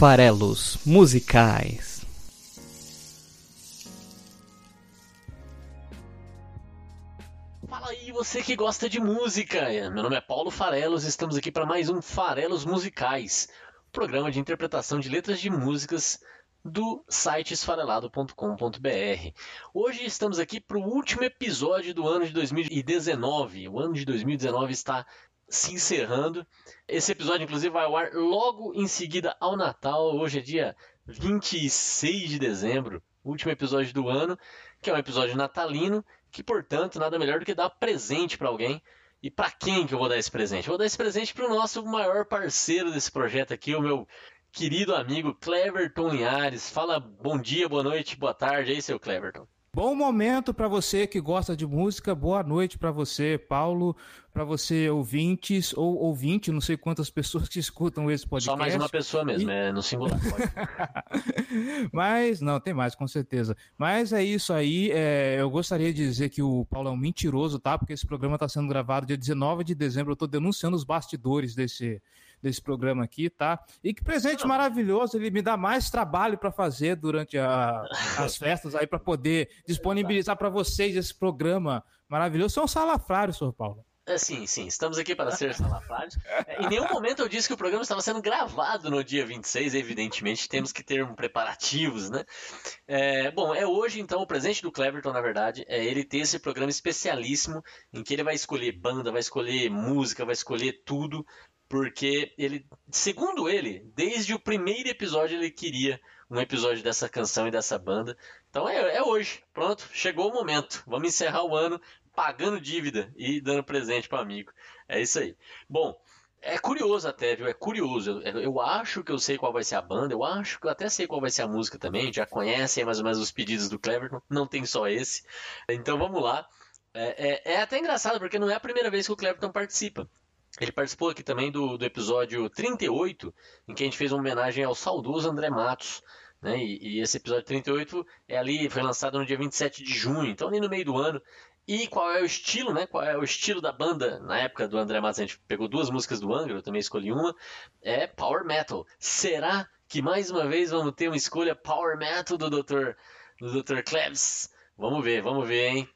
Farelos Musicais. Fala aí, você que gosta de música. Meu nome é Paulo Farelos, estamos aqui para mais um Farelos Musicais, programa de interpretação de letras de músicas do site esfarelado.com.br. Hoje estamos aqui para o último episódio do ano de 2019. O ano de 2019 está se encerrando. Esse episódio, inclusive, vai ao ar logo em seguida ao Natal. Hoje é dia 26 de dezembro, último episódio do ano, que é um episódio natalino, que, portanto, nada melhor do que dar presente para alguém. E para quem que eu vou dar esse presente? Eu vou dar esse presente para o nosso maior parceiro desse projeto aqui, o meu querido amigo Cleverton Linhares. Fala bom dia, boa noite, boa tarde aí, seu Cleverton. Bom momento para você que gosta de música. Boa noite para você, Paulo, para você ouvintes ou ouvinte, não sei quantas pessoas que escutam esse podcast. Só mais uma pessoa mesmo, e... é no singular. Mas não, tem mais com certeza. Mas é isso aí. É, eu gostaria de dizer que o Paulo é um mentiroso, tá? Porque esse programa está sendo gravado dia 19 de dezembro. Eu estou denunciando os bastidores desse desse programa aqui, tá? E que presente maravilhoso, ele me dá mais trabalho para fazer durante a, as festas aí para poder disponibilizar para vocês esse programa maravilhoso. São salafrários, senhor Paulo. É, sim, sim, estamos aqui para ser salafrários. É, em nenhum momento eu disse que o programa estava sendo gravado no dia 26, evidentemente temos que ter um preparativos, né? É, bom, é hoje então o presente do Cleverton, na verdade, é ele ter esse programa especialíssimo em que ele vai escolher banda, vai escolher música, vai escolher tudo porque ele, segundo ele, desde o primeiro episódio ele queria um episódio dessa canção e dessa banda. Então é, é hoje, pronto, chegou o momento. Vamos encerrar o ano pagando dívida e dando presente para amigo. É isso aí. Bom, é curioso até, viu? É curioso. Eu, eu, acho que eu sei qual vai ser a banda, eu acho que eu até sei qual vai ser a música também. Já conhecem mais ou menos os pedidos do Cleverton, não tem só esse. Então vamos lá. É, é, é até engraçado porque não é a primeira vez que o Cleverton participa. Ele participou aqui também do, do episódio 38, em que a gente fez uma homenagem ao saudoso André Matos. Né? E, e, esse episódio 38 é ali, foi lançado no dia 27 de junho, então ali no meio do ano. E qual é o estilo, né? Qual é o estilo da banda na época do André Matos? A gente pegou duas músicas do Angra, eu também escolhi uma. É Power Metal. Será que mais uma vez vamos ter uma escolha Power Metal do Dr. do Dr. Klebs? Vamos ver, vamos ver, hein?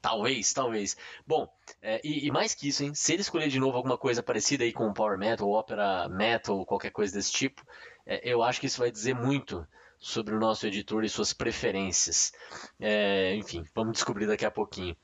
Talvez, talvez. Bom, é, e, e, mais que isso, hein? Se ele escolher de novo alguma coisa parecida aí com Power Metal, Opera Metal, qualquer coisa desse tipo, é, eu acho que isso vai dizer muito sobre o nosso editor e suas preferências. É, enfim, vamos descobrir daqui a pouquinho.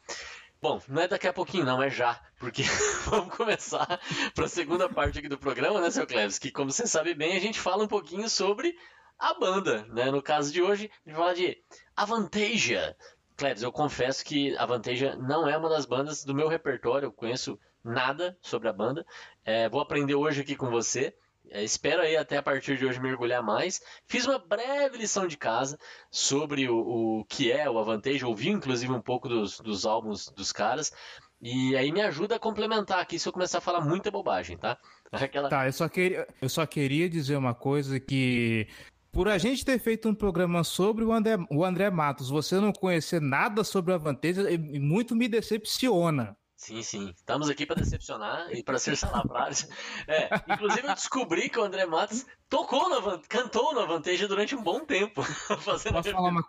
Bom, não é daqui a pouquinho, não, é já, porque vamos começar para a segunda parte aqui do programa, né, seu Cleves? Que, como você sabe bem, a gente fala um pouquinho sobre a banda, né? No caso de hoje, a gente fala de Avantasia. Cleves, eu confesso que Avantasia não é uma das bandas do meu repertório, eu conheço nada sobre a banda. É, vou aprender hoje aqui com você. É, espero aí até a partir de hoje mergulhar mais. Fiz uma breve lição de casa sobre o, o que é o Avantage, ouvi inclusive um pouco dos, dos álbuns dos caras. E aí me ajuda a complementar aqui se eu começar a falar muita bobagem, tá? Aquela... Tá, eu só, queria, eu só queria dizer uma coisa que por a gente ter feito um programa sobre o André, o André Matos, você não conhecer nada sobre a Vanteja, muito me decepciona. Sim, sim. Estamos aqui para decepcionar e para ser salafrários. É, inclusive eu descobri que o André Matos tocou na cantou na Vanteja durante um bom tempo. posso, falar uma,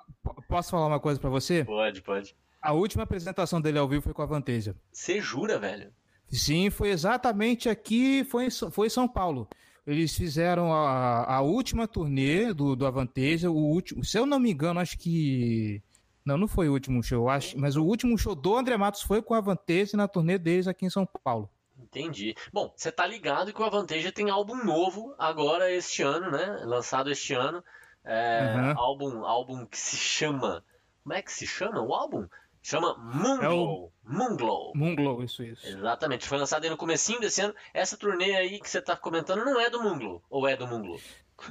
posso falar uma coisa para você? Pode, pode. A última apresentação dele ao vivo foi com a Vanteja. Você jura, velho? Sim, foi exatamente aqui, foi foi em São Paulo. Eles fizeram a, a última turnê do, do Avanteja, o último, se eu não me engano, acho que não, não foi o último show, acho, mas o último show do André Matos foi com a Avanteja na turnê deles aqui em São Paulo. Entendi. Bom, você tá ligado que o Avanteja tem álbum novo agora este ano, né? Lançado este ano. É, uhum. álbum, álbum que se chama. Como é que se chama o álbum? Chama Moonglow. É o... Moonglow. Moonglow, isso, isso. Exatamente. Foi lançado aí no comecinho desse ano. Essa turnê aí que você está comentando não é do Moonglow, ou é do Moonglow?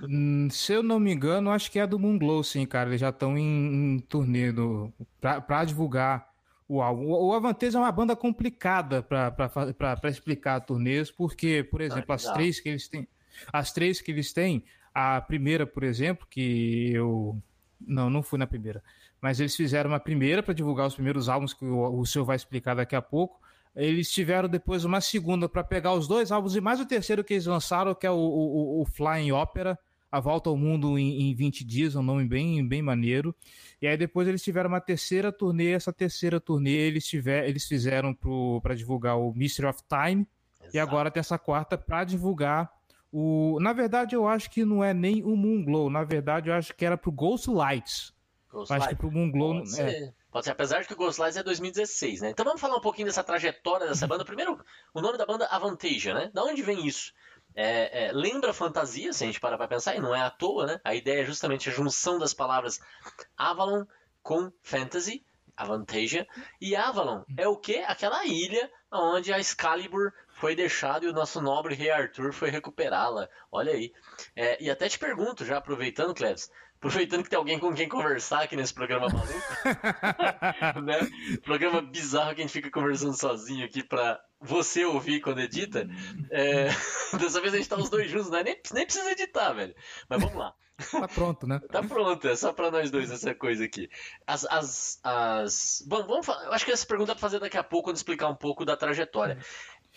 Hum, se eu não me engano, acho que é do Moonglow, sim, cara. Eles já estão em, em, turnê do, pra, pra, divulgar o álbum. O, o Avantes é uma banda complicada para explicar turnês, porque, por exemplo, ah, as três que eles têm. As três que eles têm, a primeira, por exemplo, que eu. Não, não fui na primeira mas eles fizeram uma primeira para divulgar os primeiros álbuns que o, o senhor vai explicar daqui a pouco. Eles tiveram depois uma segunda para pegar os dois álbuns e mais o terceiro que eles lançaram, que é o, o, o Flying Opera. A Volta ao Mundo em, em 20 Dias, um nome bem, bem maneiro. E aí depois eles tiveram uma terceira turnê, essa terceira turnê eles, tiver, eles fizeram para divulgar o Mystery of Time, Exato. e agora tem essa quarta para divulgar o... Na verdade eu acho que não é nem o Moonglow, na verdade eu acho que era pro Ghost Lights. Ghost acho Light. que pro Moonglow... Pode é. ser. Pode ser, apesar de que o Ghost Lights é 2016, né? Então vamos falar um pouquinho dessa trajetória dessa banda. Primeiro, o nome da banda Avantasia, né? Da onde vem isso? É, é, lembra fantasia, se a gente parar para pensar, e não é à toa, né? A ideia é justamente a junção das palavras Avalon com fantasy, Avantasia, e Avalon é o que? Aquela ilha onde a Excalibur foi deixada e o nosso nobre rei Arthur foi recuperá-la. Olha aí. É, e até te pergunto, já aproveitando, Cleves, aproveitando que tem alguém com quem conversar aqui nesse programa maluco, né? Programa bizarro que a gente fica conversando sozinho aqui pra você ouvir quando edita. É... Dessa vez a gente tá os dois juntos, né? nem, nem precisa editar, velho. Mas vamos lá. Tá pronto, né? tá pronto, é só pra nós dois essa coisa aqui. As. as, as... Bom, vamos falar. Eu acho que essa pergunta é pra fazer daqui a pouco, quando explicar um pouco da trajetória.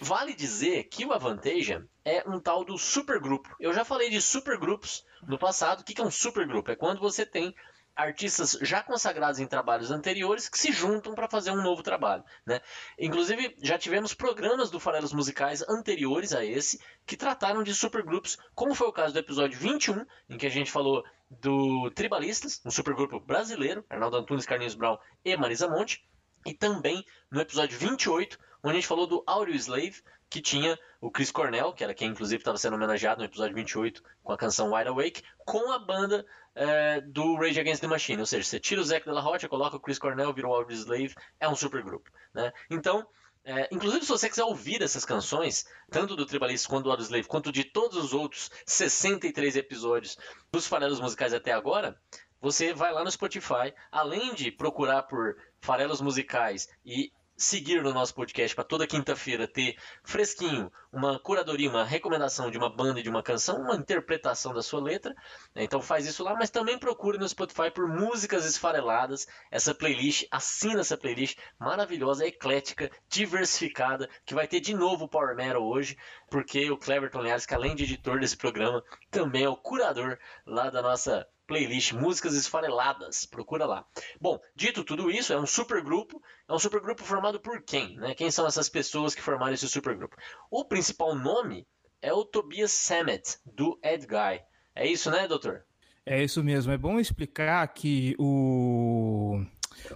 Vale dizer que o Avantasia é um tal do supergrupo. Eu já falei de supergrupos no passado. O que é um supergrupo? É quando você tem artistas já consagrados em trabalhos anteriores que se juntam para fazer um novo trabalho. Né? Inclusive, já tivemos programas do Farelos Musicais anteriores a esse que trataram de supergrupos, como foi o caso do episódio 21, em que a gente falou do Tribalistas, um supergrupo brasileiro, Arnaldo Antunes, Carlinhos Brown e Marisa Monte, e também no episódio 28, onde a gente falou do Audio Slave, que tinha o Chris Cornell, que era quem inclusive estava sendo homenageado no episódio 28 com a canção Wide Awake, com a banda é, do Rage Against the Machine. Ou seja, você tira o Zac de la Rocha, coloca o Chris Cornell, vira o Audio Slave, é um supergrupo. Né? Então, é, inclusive, se você quiser ouvir essas canções, tanto do Tribalist quanto do Slave, quanto de todos os outros 63 episódios dos farelos musicais até agora, você vai lá no Spotify, além de procurar por farelos musicais e seguir no nosso podcast para toda quinta-feira ter fresquinho uma curadoria, uma recomendação de uma banda e de uma canção, uma interpretação da sua letra. Né? Então faz isso lá, mas também procure no Spotify por músicas esfareladas. Essa playlist, assina essa playlist maravilhosa, eclética, diversificada, que vai ter de novo o Power Metal hoje, porque o Cleverton Linhares, que além de editor desse programa, também é o curador lá da nossa playlist Músicas Esfareladas. Procura lá. Bom, dito tudo isso, é um supergrupo. É um supergrupo formado por quem? Né? Quem são essas pessoas que formaram esse supergrupo? O principal nome é o Tobias Sammet, do Ed Guy. É isso, né, doutor? É isso mesmo. É bom explicar que o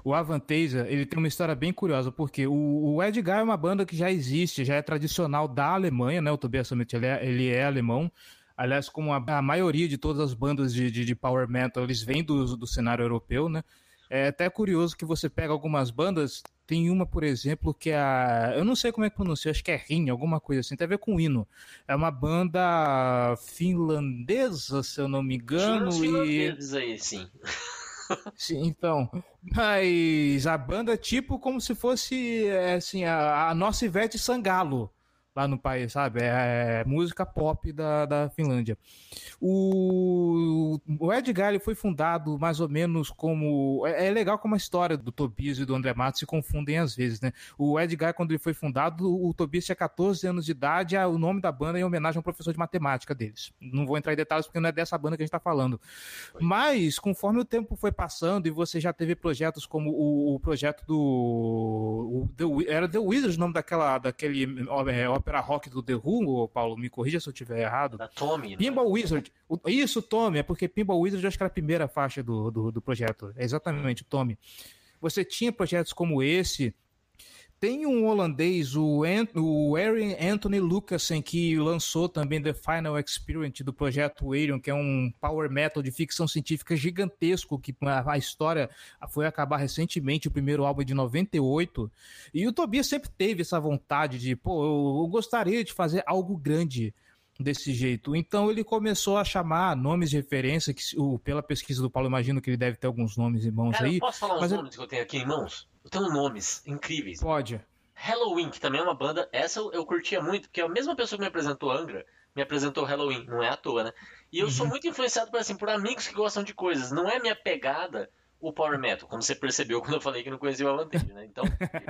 o Avantasia, ele tem uma história bem curiosa, porque o, o Ed Guy é uma banda que já existe, já é tradicional da Alemanha, né? O Tobias Sammet, ele é, ele é alemão. Aliás, como a, a maioria de todas as bandas de, de, de, power metal, eles vêm do, do cenário europeu, né? É até curioso que você pega algumas bandas, tem uma, por exemplo, que é a. Eu não sei como é que pronuncia, acho que é Rin, alguma coisa assim, tem a ver com hino. É uma banda finlandesa, se eu não me engano. e... aí, sim. Sim, então. Mas a banda é tipo como se fosse é, assim, a, a nossa Ivete Sangalo lá no país, sabe? É, é música pop da, da Finlândia. O, o Edgar foi fundado mais ou menos como. É, é, legal como a história do Tobias e do André Matos se confundem às vezes, né? O Edgar, quando ele foi fundado, o Tobias tinha 14 anos de idade, o nome da banda é em homenagem ao professor de matemática deles. Não vou entrar em detalhes porque não é dessa banda que a gente está falando. Mas, conforme o tempo foi passando e você já teve projetos como o, o projeto do. O, The, era The Wizards o nome daquela, daquele é, ópera rock do The Who, Paulo, me corrija se eu estiver errado. Da Tommy. Né? Pinball Wizard. Isso, Tommy, é porque Pinball Wizard eu acho que era a primeira faixa do, do, do projeto. É exatamente, Tommy. Você tinha projetos como esse tem um holandês, o, Ant, o Aaron Anthony Lucasen, que lançou também The Final Experience do projeto Arion, que é um power metal de ficção científica gigantesco, que a, história foi acabar recentemente, o primeiro álbum de 98. E o Tobias sempre teve essa vontade de, pô, eu, eu gostaria de fazer algo grande desse jeito. Então ele começou a chamar nomes de referência, que o, pela pesquisa do Paulo, imagino que ele deve ter alguns nomes em mãos Cara, aí. Eu posso falar os nomes que eu tenho aqui em mãos? Eu tenho nomes incríveis. Pode. Halloween, que também é uma banda, essa eu, eu curtia muito, porque a mesma pessoa que me apresentou Angra me apresentou Halloween, não é à toa, né? E eu uhum. sou muito influenciado por, assim, por amigos que gostam de coisas. Não é minha pegada o Power Metal, como você percebeu quando eu falei que não conhecia o Avantage, né? Então,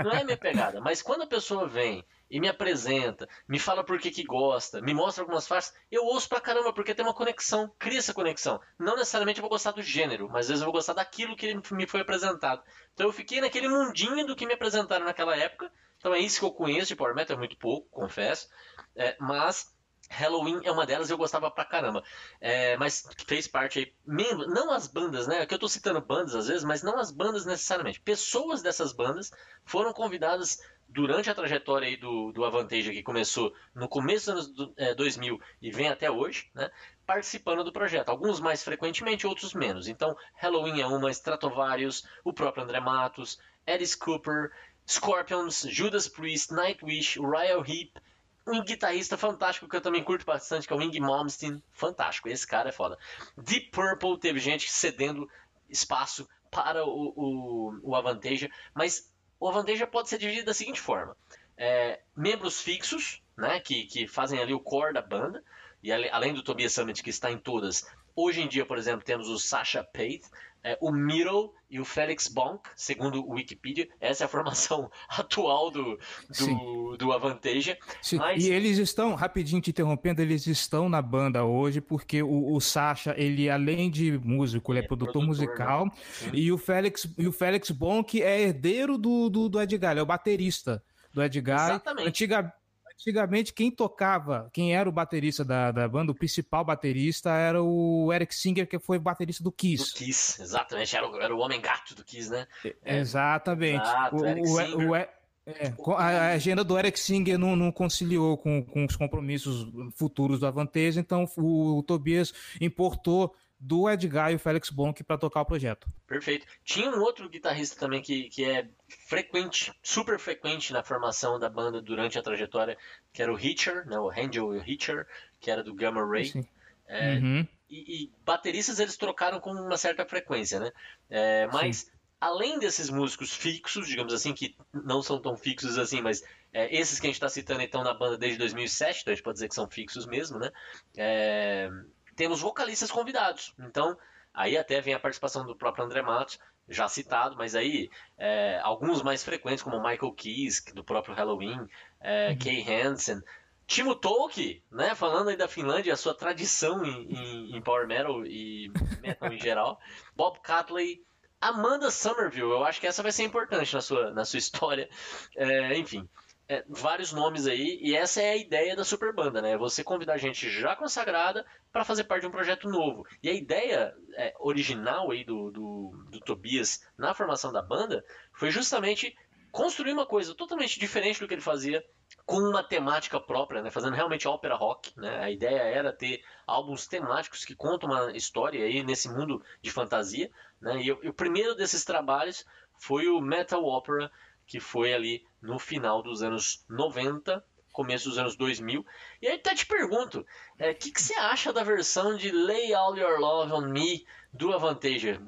não é minha pegada. Mas quando a pessoa vem e me apresenta, me fala por que, que gosta, me mostra algumas faixas, eu ouço pra caramba, porque tem uma conexão, cria essa conexão. Não necessariamente eu vou gostar do gênero, mas às vezes eu vou gostar daquilo que me foi apresentado. Então eu fiquei naquele mundinho do que me apresentaram naquela época. Então é isso que eu conheço de Power Metal, é muito pouco, confesso. É, mas Halloween é uma delas eu gostava pra caramba. É, mas fez parte aí. Não as bandas, né? Que eu tô citando bandas às vezes, mas não as bandas necessariamente. Pessoas dessas bandas foram convidadas durante a trajetória aí do, do Avantage, que começou no começo dos anos é, 2000 e vem até hoje, né? Participando do projeto. Alguns mais frequentemente, outros menos. Então, Halloween é uma, Stratovarius, o próprio André Matos, Alice Cooper, Scorpions, Judas Priest, Nightwish, Royal Heap um guitarrista fantástico que eu também curto bastante, que é o Ing Malmsteen. Fantástico, esse cara é foda. Deep Purple teve gente cedendo espaço para o, o, o Avantasia, mas o Avantasia pode ser dividido da seguinte forma: é, membros fixos, né, que, que fazem ali o core da banda, e além do Tobias Summit, que está em todas, hoje em dia, por exemplo, temos o Sasha Pate, é, o Middle e o Felix Bonk, segundo o Wikipedia. Essa é a formação atual do, do, do Avantasia. Mas... E eles estão, rapidinho te interrompendo, eles estão na banda hoje porque o, o Sasha, ele além de músico, ele é, é produtor, produtor, musical. Né? E o Felix e o Felix Bonk é herdeiro do, do, do Edgar, ele é o baterista do Edgar. Exatamente. Antiga, Antigamente, quem tocava, quem era o baterista da, da banda, o principal baterista era o Eric Singer, que foi baterista do Kiss. Do Kiss, exatamente. Era o, era o homem gato do Kiss, né? É. Exatamente. Exato, o, Eric o, Singer. O, é, a agenda do Eric Singer não, não conciliou com, com, os compromissos futuros do Avanteja, então o, o Tobias importou do Edgar e o Félix Bonk para tocar o projeto. Perfeito. Tinha um outro guitarrista também que, que é frequente, super frequente na formação da banda durante a trajetória, que era o Hitcher, né, o Angel Hitcher, que era do Gamma Ray. Sim. É, uhum. e, e, bateristas eles trocaram com uma certa frequência, né? É, mas Sim. além desses músicos fixos, digamos assim, que não são tão fixos assim, mas é, esses que a gente está citando estão na banda desde 2007, então a gente pode dizer que são fixos mesmo, né? Temos vocalistas convidados. Então, aí até vem a participação do próprio André Matos, já citado, mas aí é, alguns mais frequentes, como Michael Keys, do próprio Halloween, é, uhum. Kay Hansen, Timo Tolkki, né, falando aí da Finlândia, a sua tradição em, em, em Power Metal e Metal em geral, Bob Catley, Amanda Somerville, eu acho que essa vai ser importante na sua, na sua história, é, enfim é, vários nomes aí, e essa é a ideia da super banda, né? Você convidar gente já consagrada para fazer parte de um projeto novo. E a ideia é, original aí do, do, do, Tobias na formação da banda foi justamente construir uma coisa totalmente diferente do que ele fazia com uma temática própria, né? Fazendo realmente ópera rock, né? A ideia era ter álbuns temáticos que contam uma história aí nesse mundo de fantasia, né? E, e o primeiro desses trabalhos foi o Metal Opera que foi ali no final dos anos 90, começo dos anos 2000. E aí até te pergunto, o é, que, que você acha da versão de Lay All Your Love on Me do Avantager?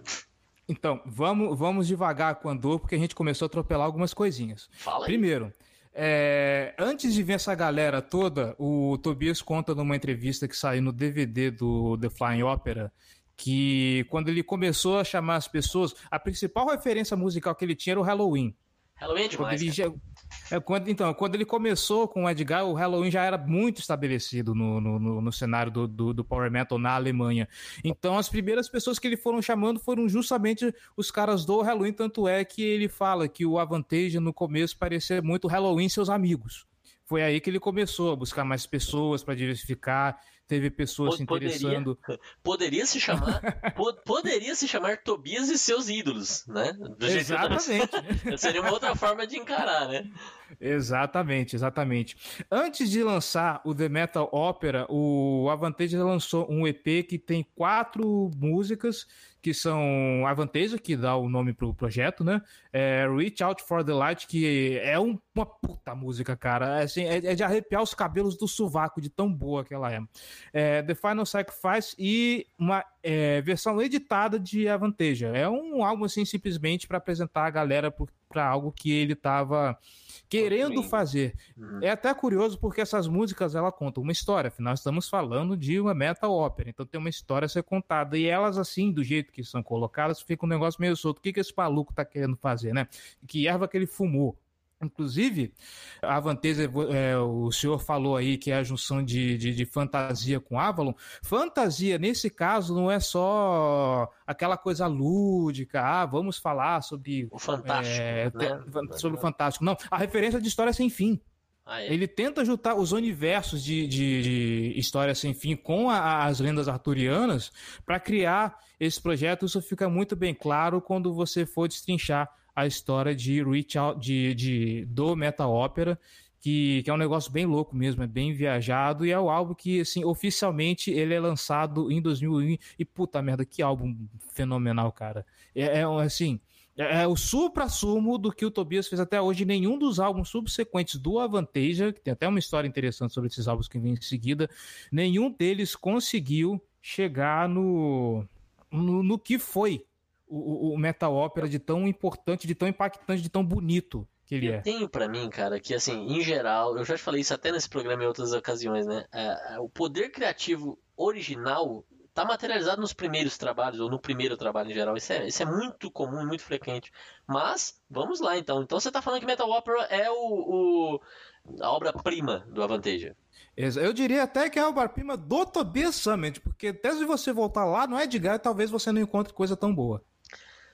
Então, vamos, vamos devagar com a dor, porque a gente começou a atropelar algumas coisinhas. Fala aí. Primeiro, é, antes de ver essa galera toda, o Tobias conta numa entrevista que saiu no DVD do The Flying Opera que quando ele começou a chamar as pessoas, a principal referência musical que ele tinha era o Halloween. Halloween é demais. Quando já... é, quando, então, quando ele começou com o Edgar, o Halloween já era muito estabelecido no, no, no cenário do, do, do, Power Metal na Alemanha. Então, as primeiras pessoas que ele foram chamando foram justamente os caras do Halloween. Tanto é que ele fala que o Avantage no começo parecia muito Halloween e seus amigos. Foi aí que ele começou a buscar mais pessoas para diversificar teve pessoas se interessando. Poderia se chamar, poderia se chamar Tobias e seus ídolos, né? Do exatamente. Seria uma outra forma de encarar, né? Exatamente, exatamente. Antes de lançar o The Metal Opera, o Avantage lançou um EP que tem quatro músicas que são Avantage, que dá o nome pro projeto, né? É Reach Out for the Light, que é uma puta música, cara. É, assim, é, é de arrepiar os cabelos do sovaco, de tão boa que ela é. É, The Final Sacrifice e uma é, versão editada de Avanteja. É um álbum assim simplesmente para apresentar a galera para algo que ele estava querendo fazer. Uhum. É até curioso porque essas músicas ela contam uma história. Afinal, estamos falando de uma metal ópera, então tem uma história a ser contada. E elas, assim, do jeito que são colocadas, fica um negócio meio solto. O que, que esse maluco tá querendo fazer, né? Que erva que ele fumou? Inclusive, a Avanteza, é, o senhor falou aí que é a junção de, de, de, fantasia com Avalon. Fantasia, nesse caso, não é só aquela coisa lúdica, ah, vamos falar sobre. O Fantástico. É, né? Sobre o Fantástico. Não, a referência de história sem fim. Ah, é. Ele tenta juntar os universos de, de, de história sem fim com a, as lendas arturianas para criar esse projeto. Isso fica muito bem claro quando você for destrinchar a história de Reach Out, de, de, do Metal Opera, que, que é um negócio bem louco mesmo, é bem viajado, e é o álbum que, assim, oficialmente ele é lançado em 2001, e puta merda, que álbum fenomenal, cara. É, é assim, é, é o supra-sumo do que o Tobias fez até hoje. Nenhum dos álbuns subsequentes do Avanteja, que tem até uma história interessante sobre esses álbuns que vem em seguida, nenhum deles conseguiu chegar no, no, no que foi o, o metal ópera de tão importante, de tão impactante, de tão bonito que ele eu é. tenho para mim, cara, que assim, em geral, eu já te falei isso até nesse programa em outras ocasiões, né? É, é, o poder criativo original tá materializado nos primeiros trabalhos, ou no primeiro trabalho em geral. Isso é, isso é muito comum, muito frequente. Mas, vamos lá então. Então você tá falando que Metal Opera é o, o a obra-prima do Avanteja. Eu diria até que é a obra-prima do Tobias Summit, porque até se você voltar lá no Edgar, talvez você não encontre coisa tão boa.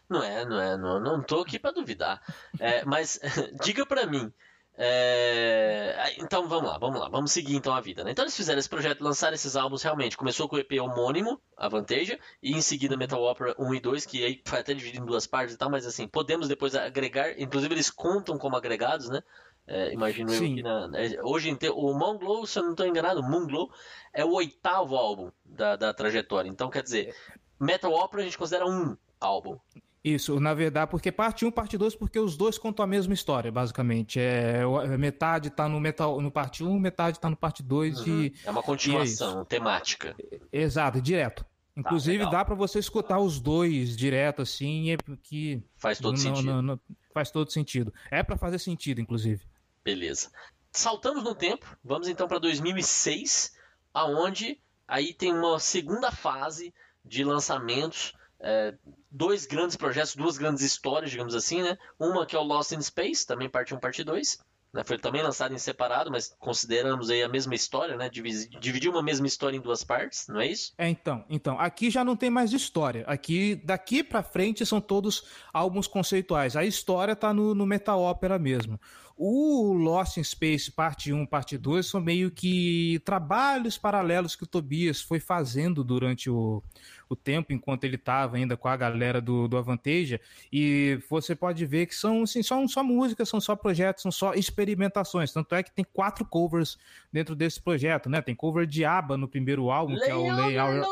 Não é, não é, não, não tô aqui para duvidar. É, mas diga para mim. É... Então vamos lá, vamos lá, vamos seguir então a vida. Né? Então eles fizeram esse projeto, lançaram esses álbuns realmente. Começou com o EP homônimo, a Vanteja, e em seguida Metal Opera 1 e 2, que aí foi até dividido em duas partes e tal, mas assim, podemos depois agregar, inclusive eles contam como agregados, né? É, imagino Sim. eu que na, hoje o Moonglow, se eu não estou enganado, Moonglow é o oitavo álbum da, da trajetória. Então quer dizer, Metal Opera a gente considera um álbum. Isso, na verdade, porque parte 1 parte 2, porque os dois contam a mesma história, basicamente. É, é metade tá no, metal, no parte 1, metade tá no parte 2 uhum. e. É uma continuação é temática. Exato, direto. Inclusive, tá, dá para você escutar os dois direto, assim, é que. Faz todo não, sentido. Não, não, faz todo sentido. É para fazer sentido, inclusive. Beleza. Saltamos no tempo, vamos então para 2006, aonde aí tem uma segunda fase de lançamentos é, dois grandes projetos, duas grandes histórias, digamos assim, né? Uma que é o Lost in Space, também parte 1, parte 2. Né? Foi também lançado em separado, mas consideramos aí a mesma história, né? Dividir uma mesma história em duas partes, não é isso? É, então. Então, aqui já não tem mais história. Aqui, daqui para frente, são todos álbuns conceituais. A história tá no, no Metal Opera mesmo. O Lost in Space parte 1, parte 2 são meio que trabalhos paralelos que o Tobias foi fazendo durante o, o tempo enquanto ele estava ainda com a galera do, do Avanteja. E você pode ver que são, assim, são só músicas, são só projetos, são só experimentações. Tanto é que tem quatro covers dentro desse projeto, né? Tem cover de ABBA no primeiro álbum, que é o Layout.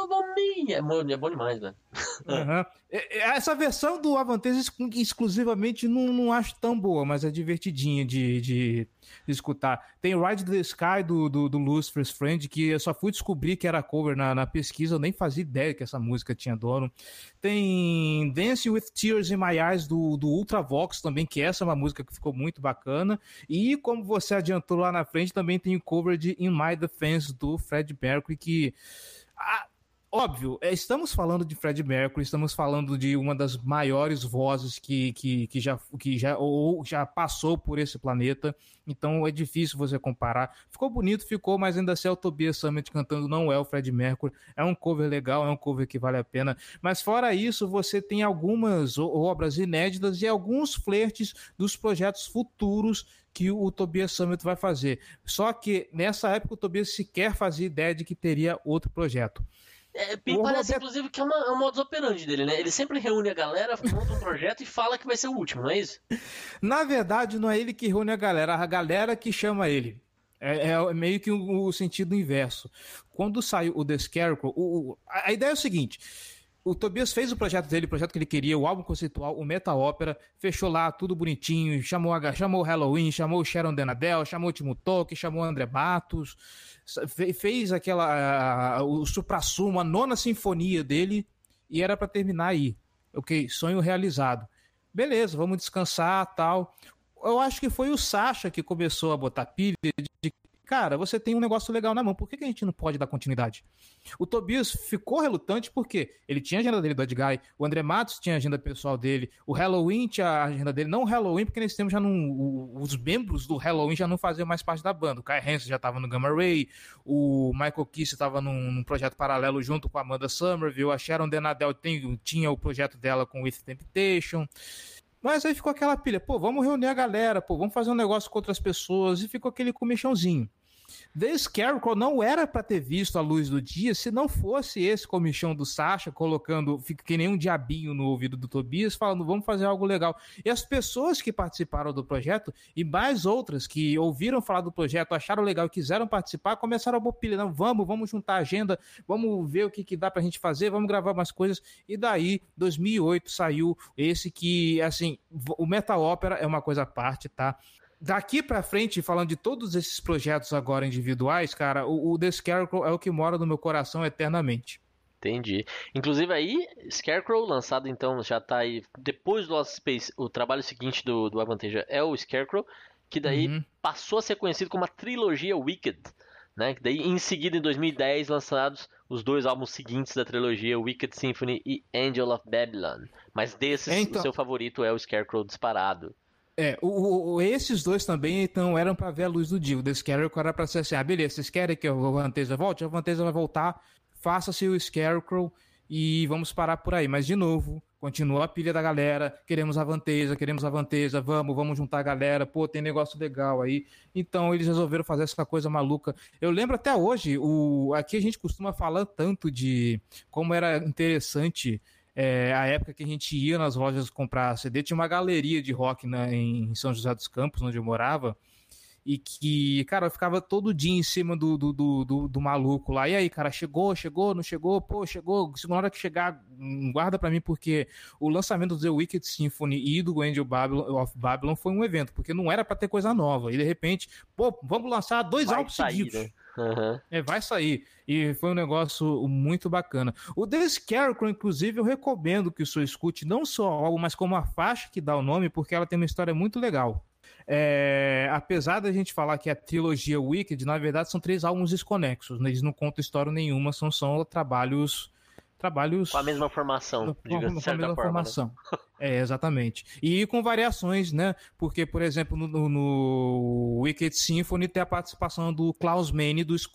É bom, é bom demais, velho. Uhum. Essa versão do Avanteja exclusivamente não, não acho tão boa, mas é divertidinha de, de, de escutar. Tem Ride the Sky do, do, do Lucifer's Friend, que eu só fui descobrir que era cover na, na pesquisa, eu nem fazia ideia que essa música tinha dono. Tem Dancing with Tears in My Eyes do, do Ultravox também, que essa é uma música que ficou muito bacana. E como você adiantou lá na frente, também tem o cover de In My Defense do Fred Mercury, que. Ah, óbvio, é, estamos falando de Fred Mercury, estamos falando de uma das maiores vozes que, que, que, já, que já, ou já passou por esse planeta, então é difícil você comparar. Ficou bonito, ficou, mas ainda assim é o Tobias Summit cantando, não é o Fred Mercury. É um cover legal, é um cover que vale a pena. Mas fora isso, você tem algumas obras inéditas e alguns flertes dos projetos futuros que o Tobias Summit vai fazer. Só que nessa época o Tobias sequer fazia ideia de que teria outro projeto. É, parece, Roberto... inclusive, que é, uma, é um modus operandi dele, né? Ele sempre reúne a galera, monta um projeto e fala que vai ser o último, não é isso? Na verdade, não é ele que reúne a galera, a galera que chama ele. É, é meio que o, o, sentido inverso. Quando saiu o The Scarecrow, o, a, a ideia é o seguinte: o Tobias fez o projeto dele, o projeto que ele queria, o álbum conceitual, o Meta Ópera, fechou lá tudo bonitinho, chamou, chamou o Halloween, chamou o Sharon Denadel, chamou o Timo Tolkien, chamou o André Matos, fez aquela o supra-sumo, a nona sinfonia dele, e era para terminar aí. Ok, sonho realizado. Beleza, vamos descansar, tal. Eu acho que foi o Sasha que começou a botar pilha de cara, você tem um negócio legal na mão, por que, que a gente não pode dar continuidade? O Tobias ficou relutante porque ele tinha a agenda dele do Edguy, o André Matos tinha a agenda pessoal dele, o Halloween tinha a agenda dele, não o Halloween, porque nesse tempo já não. os membros do Halloween já não faziam mais parte da banda. O Kai Hansen já estava no Gamma Ray, o Michael Kiss estava num, num, projeto paralelo junto com a Amanda Somerville, a Sharon Denadel tem, tinha o projeto dela com With Temptation. Mas aí ficou aquela pilha, pô, vamos reunir a galera, pô, vamos fazer um negócio com outras pessoas, e ficou aquele comichãozinho. The Scarecrow não era para ter visto a luz do dia se não fosse esse comichão do Sasha colocando, fica que nem um diabinho no ouvido do Tobias, falando vamos fazer algo legal. E as pessoas que participaram do projeto e mais outras que ouviram falar do projeto, acharam legal e quiseram participar, começaram a bopilha, não, vamos, vamos juntar a agenda, vamos ver o que, que dá pra gente fazer, vamos gravar mais coisas. E daí, 2008 saiu esse que, assim, o Metal Opera é uma coisa à parte, tá? Daqui para frente, falando de todos esses projetos agora individuais, cara, o, o The Scarecrow é o que mora no meu coração eternamente. Entendi. Inclusive aí, Scarecrow, lançado então, já tá aí. Depois do Lost Space, o trabalho seguinte do, do Avanteja é o Scarecrow, que daí uhum. passou a ser conhecido como a trilogia Wicked. Né? Daí, em seguida, em 2010, lançados os dois álbuns seguintes da trilogia, Wicked Symphony e Angel of Babylon. Mas desses, então... o seu favorito é o Scarecrow disparado. É, o, o, esses dois também então eram para ver a luz do dia. O The Scarecrow era pra ser assim: ah, beleza, vocês querem que a Vanteza volte? A Vanteza vai voltar, faça-se o Scarecrow e vamos parar por aí. Mas, de novo, continua a pilha da galera, queremos a Vanteza, queremos a Vanteza, vamos, vamos juntar a galera, pô, tem negócio legal aí. Então eles resolveram fazer essa coisa maluca. Eu lembro até hoje, o aqui a gente costuma falar tanto de como era interessante é, a época que a gente ia nas lojas comprar CD, tinha uma galeria de rock né, em São José dos Campos, onde eu morava, e que, cara, eu ficava todo dia em cima do, do, do, do, do maluco lá. E aí, cara, chegou, chegou, não chegou? Pô, chegou. Segunda hora que chegar, guarda para mim, porque o lançamento do The Wicked Symphony e do Angel Babylon, of Babylon foi um evento, porque não era para ter coisa nova. E de repente, pô, vamos lançar dois Vai álbuns sair, seguidos. Né? Uhum. É, vai sair. E foi um negócio muito bacana. O The Scarecrow, inclusive, eu recomendo que o senhor escute não só o álbum, mas como a faixa que dá o nome, porque ela tem uma história muito legal. É, apesar da gente falar que a trilogia Wicked, na verdade, são três álbuns desconexos. Né? Eles não contam história nenhuma, são só trabalhos trabalhos. Com a mesma formação, com, com a mesma forma, né? formação. Né? é, exatamente. E com variações, né? Porque, por exemplo, no, no Wicked Symphony tem a participação do Klaus Mane dos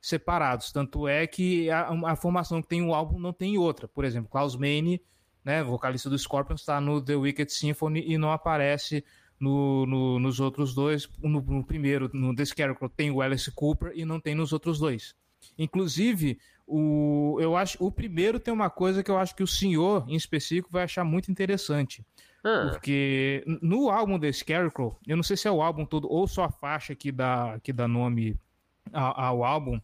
separados. Tanto é que a, a, formação que tem um álbum não tem outra. Por exemplo, Klaus Mane, né, vocalista do Scorpions, está no The Wicked Symphony e não aparece no, no, nos outros dois. No, no, primeiro, no The Scarecrow, tem o Alice Cooper e não tem nos outros dois. Inclusive, o, eu acho, o primeiro tem uma coisa que eu acho que o senhor, em específico, vai achar muito interessante. Ah. Porque no álbum The Scarecrow, eu não sei se é o álbum todo ou só a faixa que dá, que dá nome ao, ao álbum,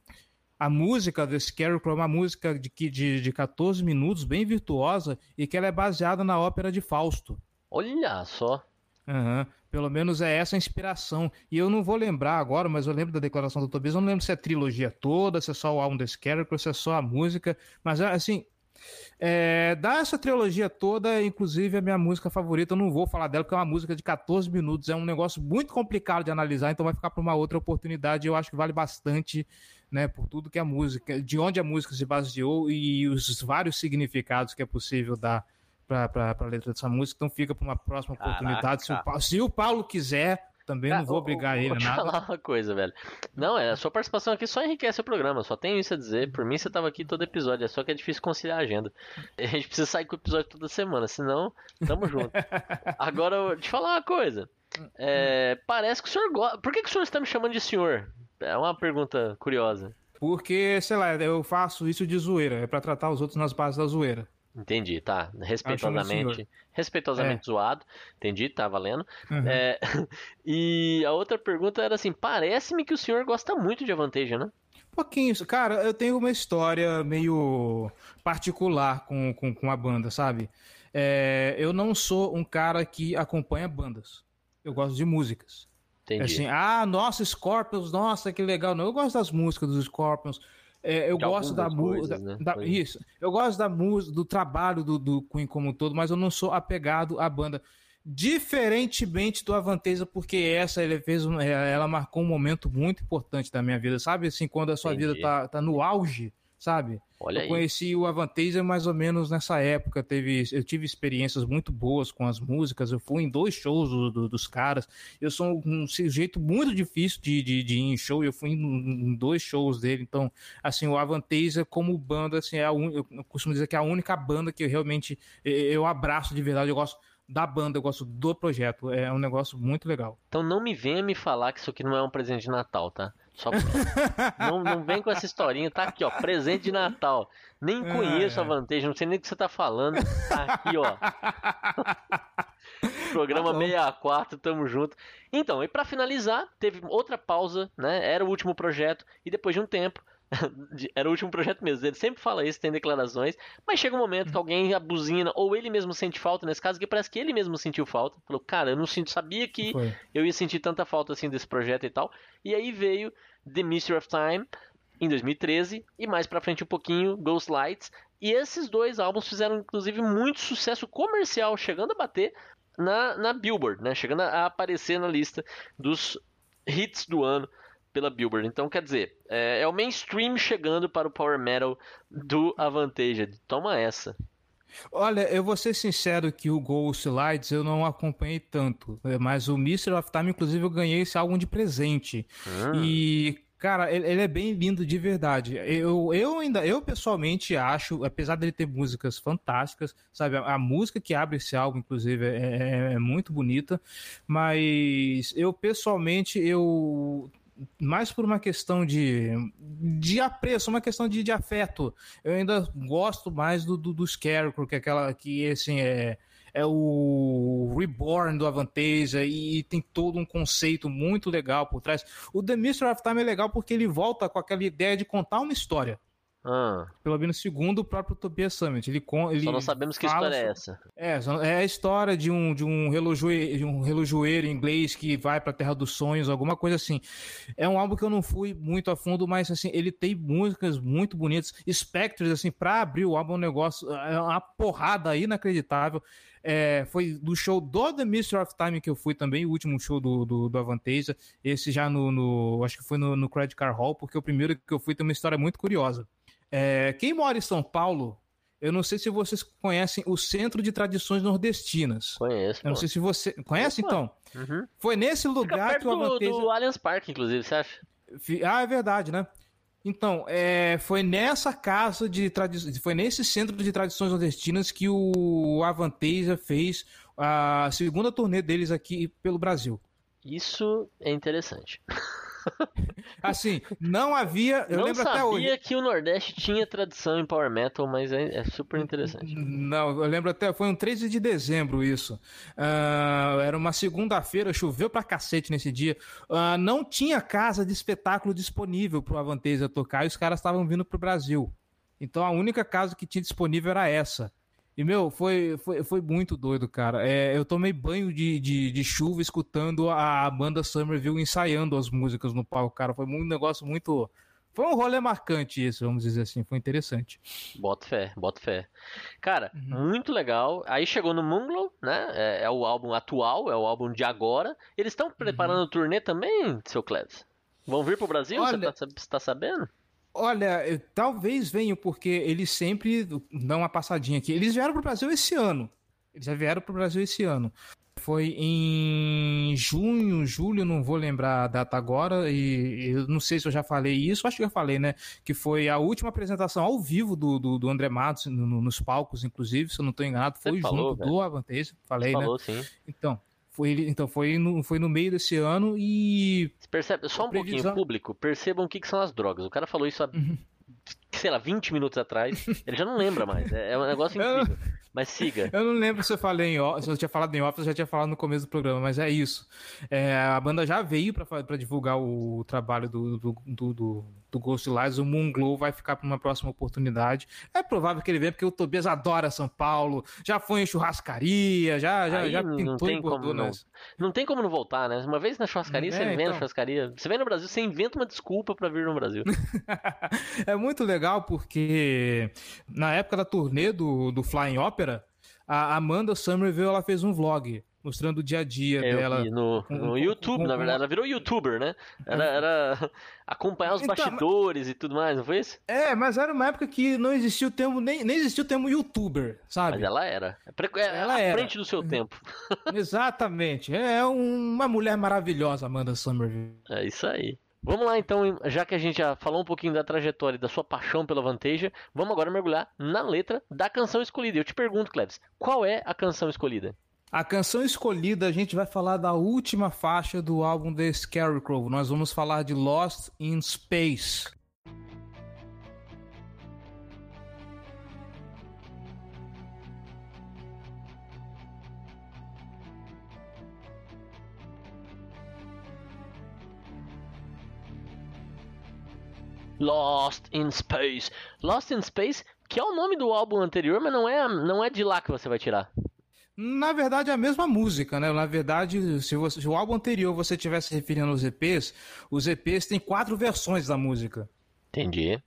a música The Scarecrow é uma música de, de, de 14 minutos, bem virtuosa, e que ela é baseada na ópera de Fausto. Olha só. Uhum. Pelo menos é essa a inspiração. E eu não vou lembrar agora, mas eu lembro da declaração do Tobias. Eu não lembro se é a trilogia toda, se é só o álbum The Scarecrow, se é só a música. Mas, assim, é, da essa trilogia toda, inclusive a minha música favorita, eu não vou falar dela, porque é uma música de 14 minutos. É um negócio muito complicado de analisar, então vai ficar para uma outra oportunidade. Eu acho que vale bastante, né, por tudo que a música, de onde a música se baseou e os vários significados que é possível dar para a letra dessa música, então fica para uma próxima oportunidade. Se o, Paulo, se o, Paulo, quiser, também cara, não vou obrigar ele vou te nada. falar uma coisa, velho. Não, é, a sua participação aqui só enriquece o programa, só tenho isso a dizer. Por mim, você tava aqui todo episódio, é só que é difícil conciliar a agenda. A gente precisa sair com o episódio toda semana, senão, tamo junto. Agora, te falar uma coisa. É, parece que o senhor gosta. Por que, que o senhor está me chamando de senhor? É uma pergunta curiosa. Porque, sei lá, eu faço isso de zoeira, é para tratar os outros nas bases da zoeira. Entendi, tá. Respeitosamente, respeitosamente é. zoado. Entendi, tá valendo. Uhum. É, e a outra pergunta era assim: parece-me que o senhor gosta muito de Avanteja, né? pouquinho. Cara, eu tenho uma história meio particular com, com, com a banda, sabe? É, eu não sou um cara que acompanha bandas. Eu gosto de músicas. Entendi. Assim, ah, nossa, Scorpions, nossa, que legal. Não, eu gosto das músicas dos Scorpions. É, eu de gosto da música. Né? Isso. Eu gosto da música, do trabalho do, do Queen como um todo, mas eu não sou apegado à banda. Diferentemente do Avanteza, porque essa ele fez, ela marcou um momento muito importante da minha vida, sabe? Assim, quando a sua Entendi. vida tá, tá no auge, sabe? Olha eu aí. conheci o Avantasia mais ou menos nessa época. Teve, eu tive experiências muito boas com as músicas. Eu fui em dois shows do, do, dos caras. Eu sou um sujeito muito difícil de, de, de ir em show. Eu fui em, em, dois shows dele. Então, assim, o Avantasia como banda, assim, é a un... eu costumo dizer que é a única banda que eu realmente eu abraço de verdade. Eu gosto da banda, eu gosto do projeto. É um negócio muito legal. Então não me venha me falar que isso aqui não é um presente de Natal, tá? Só não, não vem com essa historinha, tá aqui, ó, presente de Natal. Nem conheço a vantagem, não sei nem o que você tá falando. Tá aqui, ó. Programa tá 64, tamo junto. Então, e para finalizar, teve outra pausa, né? Era o último projeto e depois de um tempo era o último projeto mesmo. Ele sempre fala isso, tem declarações, mas chega um momento que alguém abuzina, ou ele mesmo sente falta, nesse caso, que parece que ele mesmo sentiu falta. Falou, cara, eu não sinto, sabia que Foi. eu ia sentir tanta falta assim desse projeto e tal. E aí veio The Mystery of Time em 2013 e mais pra frente um pouquinho Ghost Lights. E esses dois álbuns fizeram inclusive muito sucesso comercial, chegando a bater na, na Billboard, né? Chegando a aparecer na lista dos hits do ano pela Billboard. Então, quer dizer, é, é, o mainstream chegando para o power metal do Avantage. Toma essa. Olha, eu vou ser sincero que o Ghost Lights eu não acompanhei tanto, né, mas o Mystery of Time, inclusive, eu ganhei esse álbum de presente. Ah. E Cara, ele, é bem lindo de verdade. Eu, eu ainda, eu pessoalmente acho, apesar dele ter músicas fantásticas, sabe? A, a música que abre esse álbum, inclusive, é, é, é, muito bonita. Mas eu pessoalmente, eu mais por uma questão de, de apreço, uma questão de, de afeto. Eu ainda gosto mais do, do, do Scarecrow, que é aquela que assim é é o Reborn do Avantasia e tem todo um conceito muito legal por trás. O The Mystery of Time é legal porque ele volta com aquela ideia de contar uma história. Ah. Pelo menos segundo o próprio Tobias Summit. Ele, ele Só não sabemos que história é essa. É, é a história de um, de um, relojoeiro, de um relojoeiro inglês que vai pra Terra dos Sonhos, alguma coisa assim. É um álbum que eu não fui muito a fundo, mas assim, ele tem músicas muito bonitas. Spectres, assim, pra abrir o álbum é um negócio, é uma porrada inacreditável. É, foi do show do The Mystery of Time que eu fui também, o último show do, do, do Avantasia. Esse já no, no, Acho que foi no, no Credit Car Hall, porque o primeiro que eu fui tem uma história muito curiosa. É, quem mora em São Paulo, eu não sei se vocês conhecem o Centro de Tradições Nordestinas. Conheço. Eu não sei se você. Conhece Opa. então? Uhum. Foi nesse lugar que o Avanteja... do, do Allianz Parque, inclusive, você acha? Ah, é verdade, né? Então, é, foi nessa casa de tradições, foi nesse centro de tradições nordestinas que o Avanteja fez a segunda turnê deles aqui pelo Brasil. Isso é interessante. Assim, não havia. Eu não lembro até hoje. sabia que o Nordeste tinha tradição em Power Metal, mas é, é, super interessante. Não, eu lembro até. Foi um 13 de dezembro isso. Uh, era uma segunda-feira, choveu pra cacete nesse dia. Uh, não tinha casa de espetáculo disponível pro Avanteza tocar e os caras estavam vindo pro Brasil. Então a única casa que tinha disponível era essa. E, meu, foi, foi, foi muito doido, cara. É, eu tomei banho de, de, de, chuva escutando a banda Summerville ensaiando as músicas no palco, cara. Foi um negócio muito. Foi um rolê marcante isso, vamos dizer assim. Foi interessante. Bota fé, bota fé. Cara, uhum. muito legal. Aí chegou no Munglow, né? É, é, o álbum atual, é o álbum de agora. Eles estão preparando uhum. turnê também, seu Cleves? Vão vir pro Brasil? Olha... Você tá, tá sabendo? Olha, talvez venham, porque eles sempre dão uma passadinha aqui. Eles vieram para o Brasil esse ano. Eles já vieram para o Brasil esse ano. Foi em junho, julho, não vou lembrar a data agora, e eu não sei se eu já falei isso, acho que eu falei, né? Que foi a última apresentação ao vivo do, do, do André Matos, no, nos palcos, inclusive, se eu não estou enganado, foi Você junto falou, do Avantejo, falei, Você né? Falou, sim. Então, foi, então, foi no, foi no meio desse ano e. Percebe, só um previsão... pouquinho, público, percebam o que, que, são as drogas. O cara falou isso há, uhum. sei lá, 20 minutos atrás. Ele já não lembra mais. É, é um negócio incrível. Mas siga. Eu não lembro se eu falei em off, se eu tinha falado em off, eu já tinha falado no começo do programa, mas é isso. É, a banda já veio para divulgar o trabalho do, do, do, do, do Ghost Lies, o Moon Glow vai ficar para uma próxima oportunidade. É provável que ele venha, porque o Tobias adora São Paulo, já foi em churrascaria, já, já, já não pintou tem e como não, não tem como não voltar, né? Uma vez na churrascaria, É, você vem na então. churrascaria. Você vem no Brasil, você inventa uma desculpa pra vir no Brasil. é muito legal porque na época da turnê do, do Flying Opera, a Amanda Somerville ela fez um vlog mostrando o dia a dia É, dela. no, com- no com- YouTube, com- na verdade. Ela virou youtuber, né? Era, era acompanhar os Então, bastidores e tudo mais, não foi isso? É, mas era uma época que não existia o termo, nem, nem existia o termo youtuber, sabe? Mas ela era. É é Ela à era. frente do seu tempo. Exatamente. É um- uma mulher maravilhosa, Amanda Somerville. É isso aí. Vamos lá então, já que a gente já falou um pouquinho da trajetória e da sua paixão pela Vanteja, vamos agora mergulhar na letra da canção escolhida. Eu te pergunto, Cleves, qual é a canção escolhida? A canção escolhida, a gente vai falar da última faixa do álbum The Scarecrow. Nós vamos falar de Lost in Space. Lost in Space. Lost in Space, que é o nome do álbum anterior, mas não é, não é de lá que você vai tirar. Na verdade, é a mesma música, né? Na verdade, se, você- se o álbum anterior você tivesse referindo aos EPs, os EPs têm quatro versões da música. Entendi.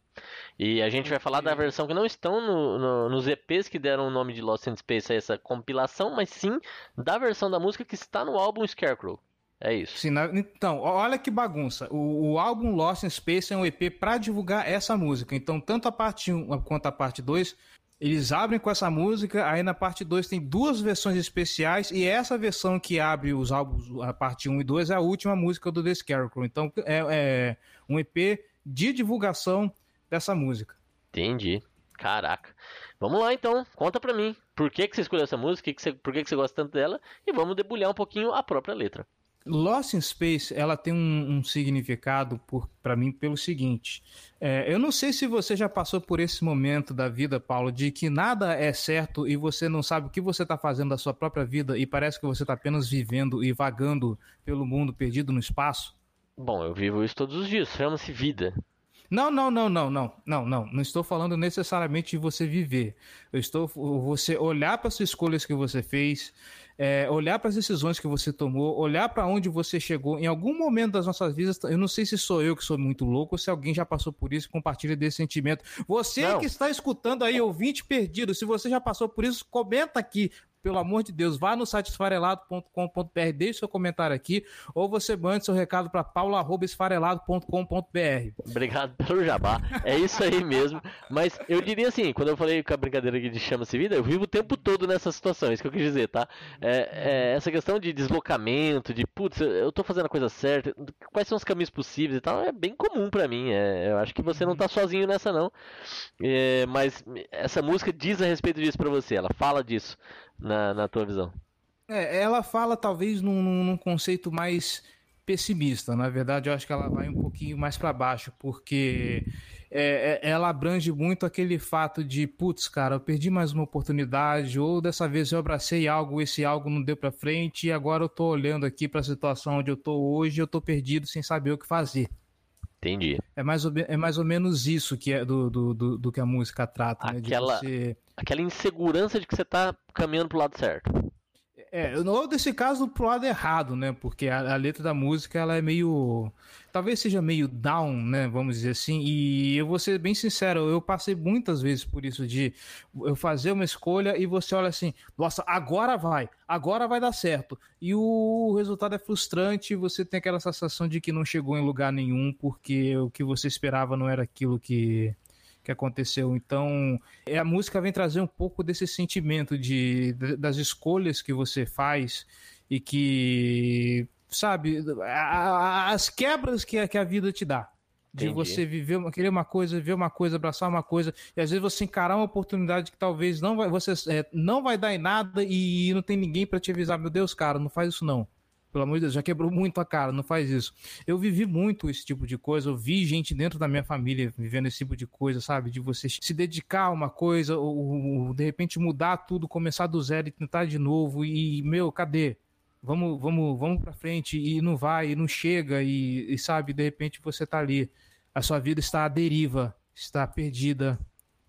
E a gente vai falar da versão que não estão no- no- nos EPs que deram o nome de Lost in Space a essa compilação, mas sim da versão da música que está no álbum Scarecrow. É isso. Sim, na- então, olha que bagunça. O, o álbum Lost in Space é um EP para divulgar essa música. Então, tanto a parte 1 quanto a parte 2, eles abrem com essa música. Aí na parte 2 tem duas versões especiais. E essa versão que abre os álbuns, a parte 1 e 2, é a última música do The Scarecrow. Então, é, é um EP de divulgação dessa música. Entendi. Caraca. Vamos lá então, conta pra mim. Por que, que você escolheu essa música? Que que você- por que, que você gosta tanto dela? E vamos debulhar um pouquinho a própria letra. Lost in Space, ela tem um, um significado para mim pelo seguinte. É, eu não sei se você já passou por esse momento da vida, Paulo, de que nada é certo e você não sabe o que você está fazendo da sua própria vida e parece que você está apenas vivendo e vagando pelo mundo perdido no espaço. Bom, eu vivo isso todos os dias, chama-se vida. Não, não, não, não, não, não, não. Não estou falando necessariamente de você viver. Eu estou você olhar para as escolhas que você fez, é, olhar para as decisões que você tomou, olhar para onde você chegou. Em algum momento das nossas vidas, eu não sei se sou eu que sou muito louco ou se alguém já passou por isso e compartilha desse sentimento. Você Não. que está escutando aí, ouvinte perdido, se você já passou por isso, comenta aqui. Pelo amor de Deus, vá no site esfarelado.com.br, deixe seu comentário aqui, ou você mande seu recado para paula.esfarelado.com.br. Obrigado pelo jabá. É isso aí mesmo. Mas eu diria assim, quando eu falei com a brincadeira aqui de chama-se vida, eu vivo o tempo todo nessa situação, isso que eu quis dizer, tá? É, é, essa questão de deslocamento, de putz, eu- tô fazendo a coisa certa, quais são os caminhos possíveis e tal, é bem comum pra mim. É, eu acho que você não tá sozinho nessa, não. É, mas essa música diz a respeito disso pra você, ela fala disso na, na tua visão. É, ela fala talvez num, num- conceito mais pessimista. Na verdade, eu acho que ela vai um pouquinho mais para baixo, porque é, é, ela abrange muito aquele fato de, putz, cara, eu perdi mais uma oportunidade, ou dessa vez eu abracei algo, esse algo não deu para frente, e agora eu tô olhando aqui para a situação onde eu tô hoje, e eu tô perdido sem saber o que fazer. Entendi. É mais ou, é mais ou menos isso que é do, do, do, do que a música trata, né? De Aquela- você- Aquela insegurança de que você tá caminhando pro lado certo. É, ou desse caso pro lado errado, né? Porque a, a letra da música ela é meio. Talvez seja meio down, né? Vamos dizer assim. E eu vou ser bem sincero, eu passei muitas vezes por isso de eu fazer uma escolha e você olha assim, nossa, agora vai, agora vai dar certo. E o resultado é frustrante, você tem aquela sensação de que não chegou em lugar nenhum, porque o que você esperava não era aquilo que que aconteceu. Então, é, a música vem trazer um pouco desse sentimento de, das escolhas que você faz e que, sabe, as quebras que, a- que a vida te dá. De Entendi. você viver, uma- querer uma coisa, ver uma coisa, abraçar uma coisa, e às vezes você encarar uma oportunidade que talvez não vai, você, é, não vai dar em nada e não tem ninguém para te avisar, meu Deus, cara, não faz isso não. Pelo amor de Deus, já quebrou muito a cara, não faz isso. Eu vivi muito esse tipo de coisa, eu vi gente dentro da minha família vivendo esse tipo de coisa, sabe? De você se dedicar a uma coisa, ou, ou de repente mudar tudo, começar do zero e tentar de novo, e, meu, cadê? Vamos, vamos, vamos pra frente, e não vai, e não chega, e, e sabe, de repente você tá ali. A sua vida está à deriva, está perdida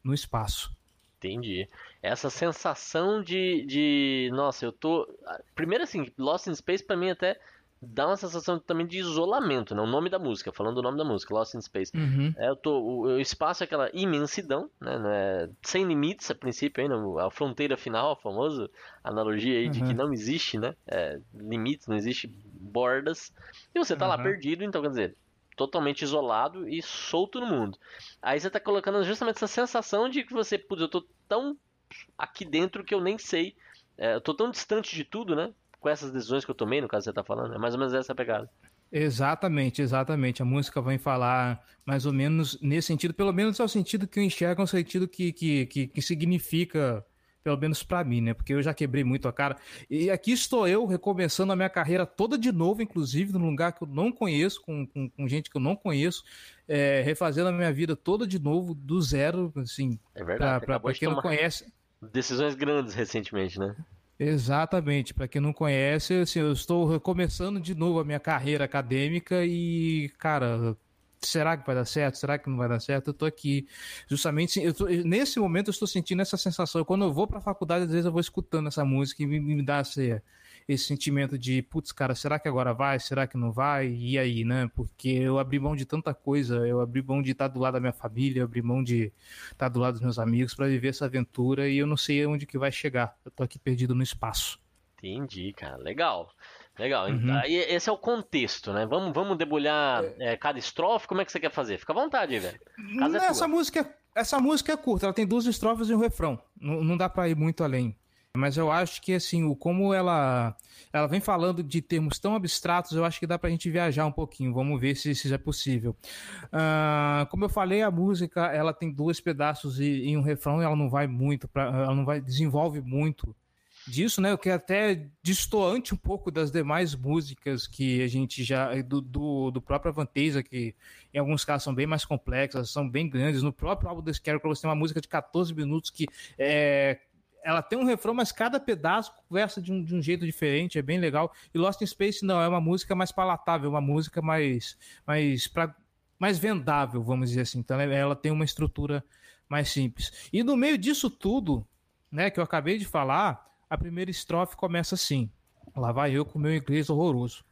no espaço. Entendi. Essa sensação de, de. Nossa, eu tô. Primeiro, assim, Lost in Space pra mim até dá uma sensação também de isolamento, né? O nome da música, falando o nome da música, Lost in Space. Uhum. É, eu tô, o, o, espaço é aquela imensidão, né? É, sem limites a princípio ainda, a fronteira final, a famosa analogia aí uhum. de que uhum. não existe, né? É, limites, não existe bordas. E você tá uhum. lá perdido, então quer dizer, totalmente isolado e solto no mundo. Aí você tá colocando justamente essa sensação de que você, putz, eu tô tão aqui dentro que eu nem sei. É, eu tô tão distante de tudo, né? Com essas decisões que eu tomei, no caso você tá falando. É mais ou menos essa pegada. Exatamente, exatamente. A música vai falar mais ou menos nesse sentido, pelo menos é o sentido que eu enxergo, é o sentido que, que, que, que significa pelo menos para mim, né? Porque eu já quebrei muito a cara. E aqui estou eu recomeçando a minha carreira toda de novo, inclusive, num lugar que eu não conheço, com, com, com gente que eu não conheço, é, refazendo a minha vida toda de novo, do zero, assim. É verdade. Para quem não conhece. Decisões grandes recentemente, né? Exatamente. Para quem não conhece, assim, eu estou recomeçando de novo a minha carreira acadêmica e, cara, será que vai dar certo? Será que não vai dar certo? Eu tô aqui justamente, eu tô, nesse momento eu estou sentindo essa sensação. Quando eu vou para a faculdade, às vezes eu vou escutando essa música e me, me dá esse, esse sentimento de, putz, cara, será que agora vai? Será que não vai? E aí, né? Porque eu abri mão de tanta coisa, eu abri mão de estar do lado da minha família, eu abri mão de estar do lado dos meus amigos para viver essa aventura e eu não sei onde que vai chegar. Eu tô aqui perdido no espaço. Entendi, cara. Legal. Legal. Uhum. Aí esse é o contexto, né? Vamos, vamos debulhar é, cada estrofe. Como é que você quer fazer? Fica à vontade, velho. É essa música, essa música é curta. Ela tem duas estrofes e um refrão. Não, não dá para ir muito além. Mas eu acho que assim, o como ela ela vem falando de termos tão abstratos, eu acho que dá pra gente viajar um pouquinho. Vamos ver se isso é possível. Uh, como eu falei, a música ela tem dois pedaços e, e um refrão. E ela não vai muito, pra, ela não vai desenvolve muito disso, né? O que é até distoante um pouco das demais músicas que a gente já. do, do, do próprio Avanteza, que em alguns casos são bem mais complexas, são bem grandes. No próprio álbum do Scarecrow você tem uma música de 14 minutos que é. Ela tem um refrão, mas cada pedaço conversa de um, de um jeito diferente, é bem legal. E Lost in Space não, é uma música mais palatável, uma música mais, mais, pra, mais vendável, vamos dizer assim. Então ela tem uma estrutura mais simples. E no meio disso tudo, né, que eu acabei de falar, a primeira estrofe começa assim. Lá vai eu com meu inglês horroroso.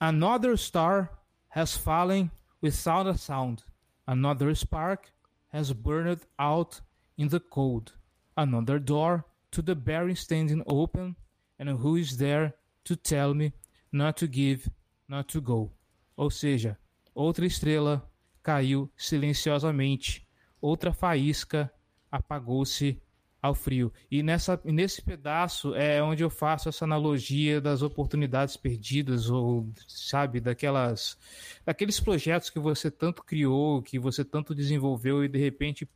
Another star has fallen without a sound. Another spark has burned out in the cold. Another door to the barren standing open, and who is there to tell me not to give, not to go? Ou seja, outra estrela caiu silenciosamente, outra faísca apagou-se ao frio. E nessa, nesse pedaço é onde eu faço essa analogia das oportunidades perdidas, ou, sabe, daquelas. daqueles projetos que você tanto criou, que você tanto desenvolveu e de repente,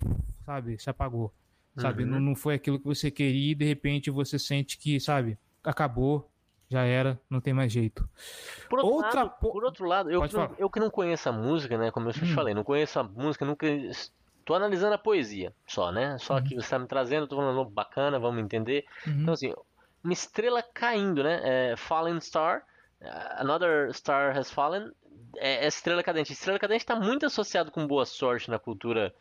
sabe, se apagou. Sabe, uhum. não, não foi aquilo que você queria e de repente você sente que, sabe, acabou, já era, não tem mais jeito. Por outro Outra lado, por outro lado eu, que não, eu que não conheço a música, né? Como eu te hum. falei, não conheço a música, nunca Tô analisando a poesia só, né? Só uhum. que você tá me trazendo, tô falando bacana, vamos entender. Uhum. Então, assim, uma estrela caindo, né? É, fallen Star, Another Star Has Fallen, é, é estrela cadente. Estrela cadente está muito associado com boa sorte na cultura,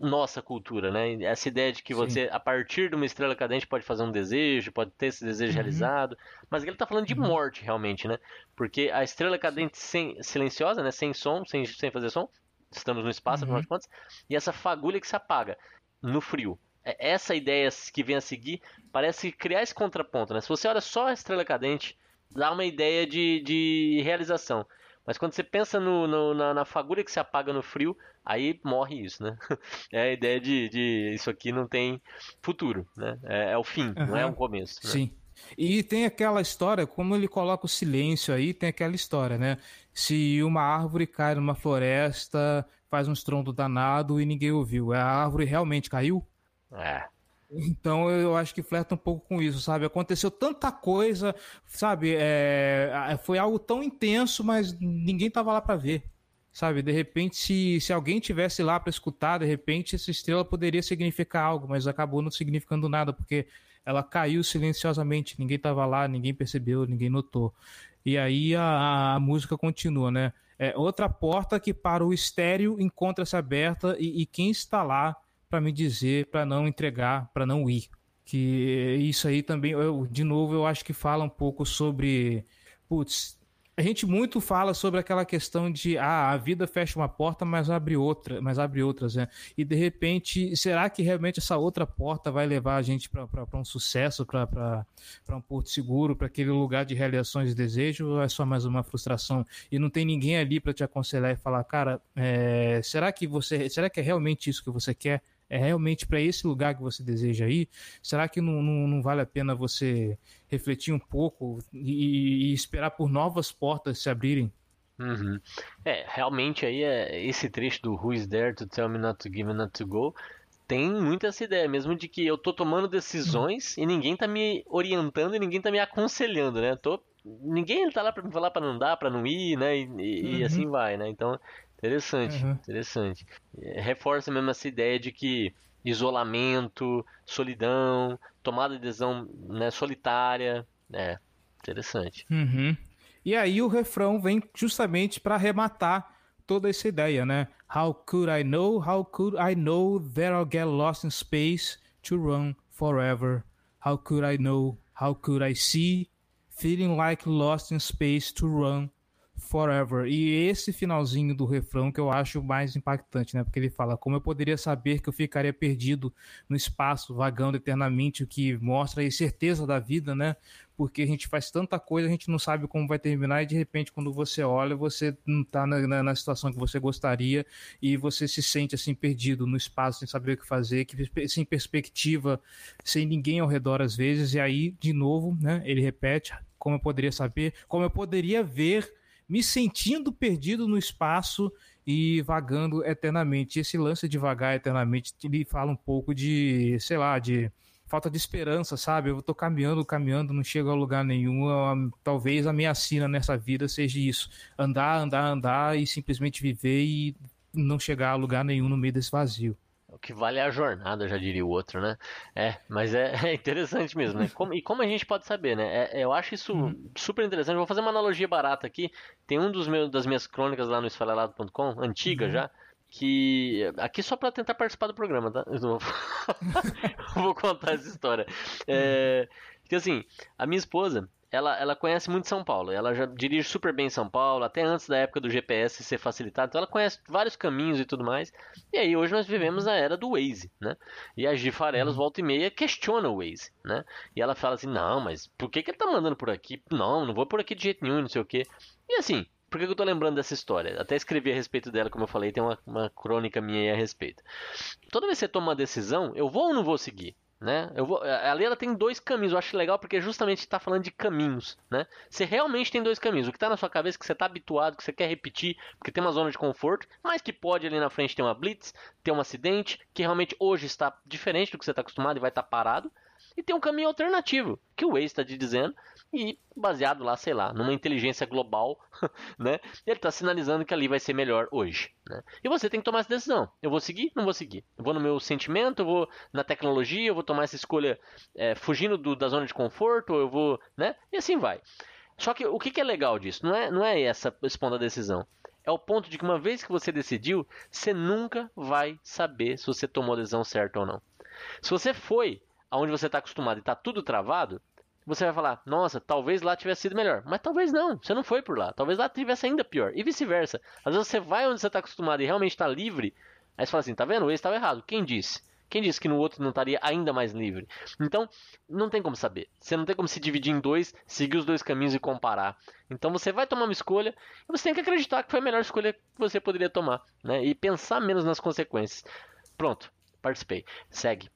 nossa cultura, né? Essa ideia de que Sim. você, a partir de uma estrela cadente, pode fazer um desejo, pode ter esse desejo uhum. realizado. Mas ele está falando de uhum. morte, realmente, né? Porque a estrela cadente sem, silenciosa, né? Sem som, sem, sem fazer som, estamos no espaço, uhum. afinal de contas, e essa fagulha que se apaga no frio. É, essa ideia que vem a seguir parece criar esse contraponto, né? Se você olha só a estrela cadente, dá uma ideia de, de realização. Mas quando você pensa no, no, na, na, fagulha que se apaga no frio, aí morre isso, né? É a ideia de, de isso aqui não tem futuro, né? É, é o fim, uhum. não é um começo. Né? Sim. E tem aquela história, como ele coloca o silêncio aí, tem aquela história, né? Se uma árvore cai numa floresta, faz um estrondo danado e ninguém ouviu. A árvore realmente caiu? É. Então eu acho que flerta um pouco com isso, sabe? Aconteceu tanta coisa, sabe? É, foi algo tão intenso, mas ninguém tava lá para ver, sabe? De repente, se, se alguém tivesse lá para escutar, de repente essa estrela poderia significar algo, mas acabou não significando nada, porque ela caiu silenciosamente, ninguém tava lá, ninguém percebeu, ninguém notou. E aí a, a música continua, né? É outra porta que para o estéreo encontra-se aberta e, e quem está lá para me dizer, para não entregar, para não ir. Que isso aí também, eu, de novo, eu acho que fala um pouco sobre. Putz, a gente muito fala sobre aquela questão de ah, a vida fecha uma porta, mas abre outra, mas abre outras, né? E de repente, será que realmente essa outra porta vai levar a gente para um sucesso, para um porto seguro, para aquele lugar de realizações de desejo, ou é só mais uma frustração? E não tem ninguém ali para te aconselhar e falar, cara, é, será que você, será que é realmente isso que você quer? É realmente para esse lugar que você deseja ir? Será que não, não, não vale a pena você refletir um pouco e, e, esperar por novas portas se abrirem? Uhum. É, realmente aí é esse trecho do Who is there to tell me not to give me not to go tem muito essa ideia mesmo de que eu tô tomando decisões e ninguém tá me orientando e ninguém tá me aconselhando, né? Tô, ninguém tá lá para me falar para não dar, para não ir, né? E, e, uhum. e, assim vai, né? Então Interessante, uhum. interessante. É, reforça mesmo essa ideia de que isolamento, solidão, tomada de decisão né, solitária, é interessante. Uhum. E aí o refrão vem justamente para arrematar toda essa ideia, né? How could I know? How could I know that I'll get lost in space to run forever? How could I know? How could I see? Feeling like lost in space to run Forever. E esse finalzinho do refrão que eu acho mais impactante, né? Porque ele fala: Como eu poderia saber que eu ficaria perdido no espaço, vagando eternamente, o que mostra a incerteza da vida, né? Porque a gente faz tanta coisa, a gente não sabe como vai terminar, e de repente, quando você olha, você não tá na, na, na situação que você gostaria e você se sente assim perdido no espaço, sem saber o que fazer, que, sem perspectiva, sem ninguém ao redor às vezes, e aí, de novo, né? Ele repete: Como eu poderia saber, como eu poderia ver me sentindo perdido no espaço e vagando eternamente. Esse lance de vagar eternamente, ele fala um pouco de, sei lá, de falta de esperança, sabe? Eu tô caminhando, caminhando, não chego a lugar nenhum. Talvez a minha sina nessa vida seja isso: andar, andar, andar e simplesmente viver e não chegar a lugar nenhum no meio desse vazio. O que vale é a jornada, já diria o outro, né? É, mas é, é interessante mesmo, né? Como, e como a gente pode saber, né? É, eu acho isso uhum. super interessante. Vou fazer uma analogia barata aqui. Tem um dos meus, das minhas crônicas lá no esfarelado.com, antiga uhum. já, que aqui só para tentar participar do programa, tá? Eu vou, vou contar essa história. É, que assim, a minha esposa, ela, ela conhece muito São Paulo. Ela já dirige super bem São Paulo, até antes da época do GPS ser facilitado. Então ela conhece vários caminhos e tudo mais. E aí hoje nós vivemos a era do Waze, né? E a Gi Farelos, uhum. volta e meia, questiona o Waze, né? E ela fala assim, não, mas por que, que ele tá mandando por aqui? Não, não vou por aqui de jeito nenhum, não sei o quê. E assim, por que eu tô lembrando dessa história? Até escrevi a respeito dela, como eu falei, tem uma, uma crônica minha aí a respeito. Toda vez que você toma uma decisão, eu vou ou não vou seguir? Né? Eu vou, ali ela tem dois caminhos, eu acho legal porque justamente está falando de caminhos, né? Você realmente tem dois caminhos. O que está na sua cabeça que você está habituado, que você quer repetir, porque tem uma zona de conforto, mas que pode ali na frente ter uma blitz, ter um acidente, que realmente hoje está diferente do que você está acostumado e vai estar tá parado. E tem um caminho alternativo, que o Waze está te dizendo, e baseado lá, sei lá, numa inteligência global, né? Ele está sinalizando que ali vai ser melhor hoje, né? E você tem que tomar essa decisão. Eu vou seguir? Não vou seguir. Eu vou no meu sentimento, eu vou na tecnologia, eu vou tomar essa escolha é, fugindo do, da zona de conforto, eu vou, né? E assim vai. Só que o que, que é legal disso? Não é, não é essa esse ponto da decisão. É o ponto de que uma vez que você decidiu, você nunca vai saber se você tomou a decisão certa ou não. Se você foi aonde você está acostumado e está tudo travado, você vai falar, nossa, talvez lá tivesse sido melhor. Mas talvez não, você não foi por lá. Talvez lá tivesse ainda pior. E vice-versa. Às vezes você vai onde você está acostumado e realmente está livre. Aí você fala assim, tá vendo? Esse estava errado. Quem disse? Quem disse que no outro não estaria ainda mais livre? Então, não tem como saber. Você não tem como se dividir em dois, seguir os dois caminhos e comparar. Então você vai tomar uma escolha e você tem que acreditar que foi a melhor escolha que você poderia tomar. Né? E pensar menos nas consequências. Pronto, participei. Segue.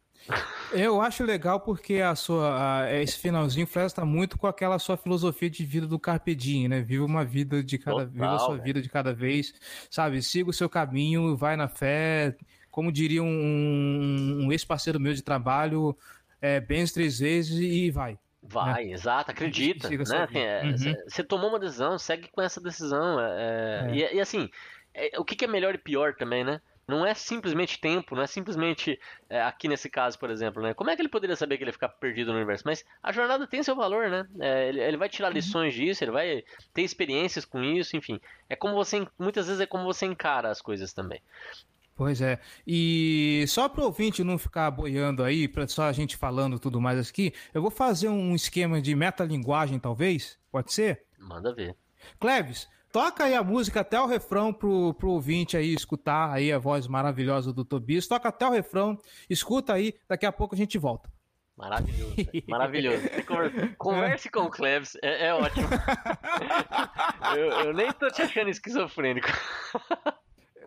Eu acho legal porque a sua, a, esse finalzinho flerta muito com aquela sua filosofia de vida do Carpe Diem, né? Viva uma vida de cada, Total, viva a sua vida de cada vez, sabe? Siga o seu caminho, vai na fé, como diria um, um ex-parceiro meu de trabalho, é, benze três vezes e vai. Vai, né? exato, acredita. Né? Assim, é, uhum. Você tomou uma decisão, segue com essa decisão. É, é, é. e, e, assim, é, o que, que, é melhor e pior também, né? Não é simplesmente tempo, não é simplesmente é, aqui nesse caso, por exemplo, né? Como é que ele poderia saber que ele ia ficar perdido no universo? Mas a jornada tem seu valor, né? É, ele, ele, vai tirar uhum. lições disso, ele vai ter experiências com isso, enfim. É como você, muitas vezes é como você encara as coisas também. Pois é. E só para o ouvinte não ficar boiando aí, para só a gente falando tudo mais aqui, eu vou fazer um esquema de metalinguagem, talvez? Pode ser? Manda ver. Cleves, Toca aí a música até o refrão pro, pro ouvinte aí escutar aí a voz maravilhosa do Tobias. Toca até o refrão, escuta aí, daqui a pouco a gente volta. Maravilhoso, maravilhoso. Converse com o Cleves, é, é ótimo. eu, eu, nem tô te achando esquizofrênico.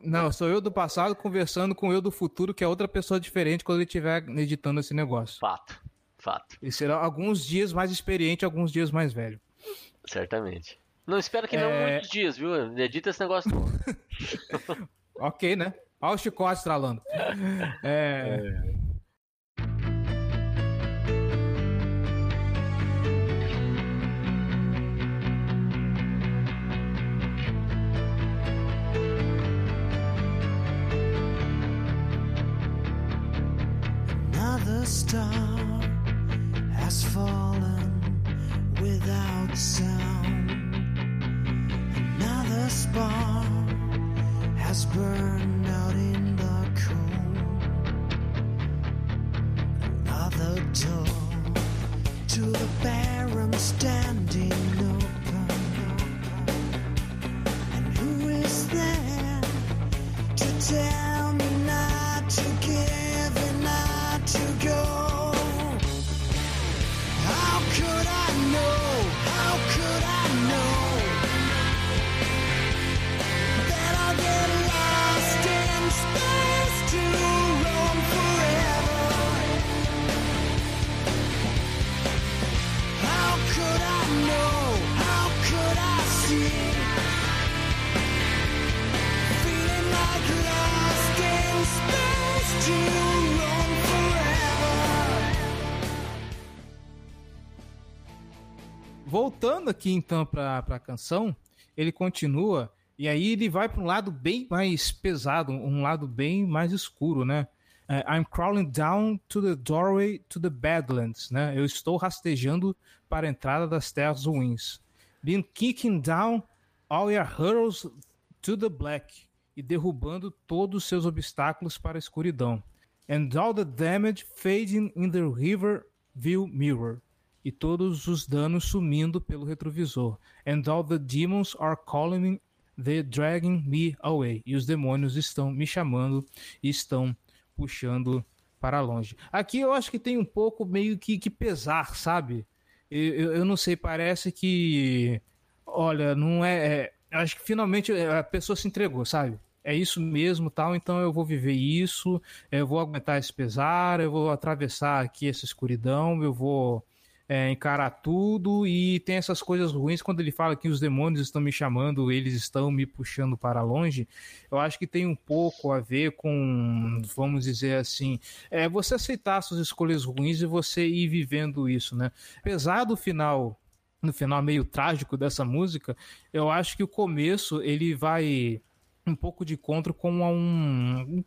Não, sou eu do passado conversando com eu do futuro, que é outra pessoa diferente quando ele estiver editando esse negócio. Fato, fato. E será alguns dias mais experiente, alguns dias mais velho. Certamente. Não, espero que não é... muitos dias, viu? Edita esse negócio ok, né? Olha o chicote estralando. é... é... Another star has fallen without sound. Another spark has burned out in the cold. Another door to the barren standing open. And who is there to tell Voltando aqui então para a canção, ele continua e aí ele vai para um lado bem mais pesado, um lado bem mais escuro, né? Uh, I'm crawling down to the doorway to the Badlands, né? Eu estou rastejando para a entrada das terras ruins. Been kicking down all your hurdles to the black e derrubando todos os seus obstáculos para a escuridão. And all the damage fading in the river view mirror e todos os danos sumindo pelo retrovisor. And all the demons are calling the dragging me away. E os demônios estão me chamando e estão puxando para longe. Aqui eu acho que tem um pouco meio que, que pesar, sabe? Eu, eu, eu, não sei, parece que. Olha, não é, é. Acho que finalmente a pessoa se entregou, sabe? É isso mesmo, tal, então eu vou viver isso, eu vou aguentar esse pesar, eu vou atravessar aqui essa escuridão, eu vou é, encarar tudo e tem essas coisas ruins quando ele fala que os demônios estão me chamando, eles estão me puxando para longe. Eu acho que tem um pouco a ver com, vamos dizer assim, é você aceitar suas escolhas ruins e você ir vivendo isso, né? Apesar do final no final meio trágico dessa música, eu acho que o começo ele vai um pouco de encontro com um,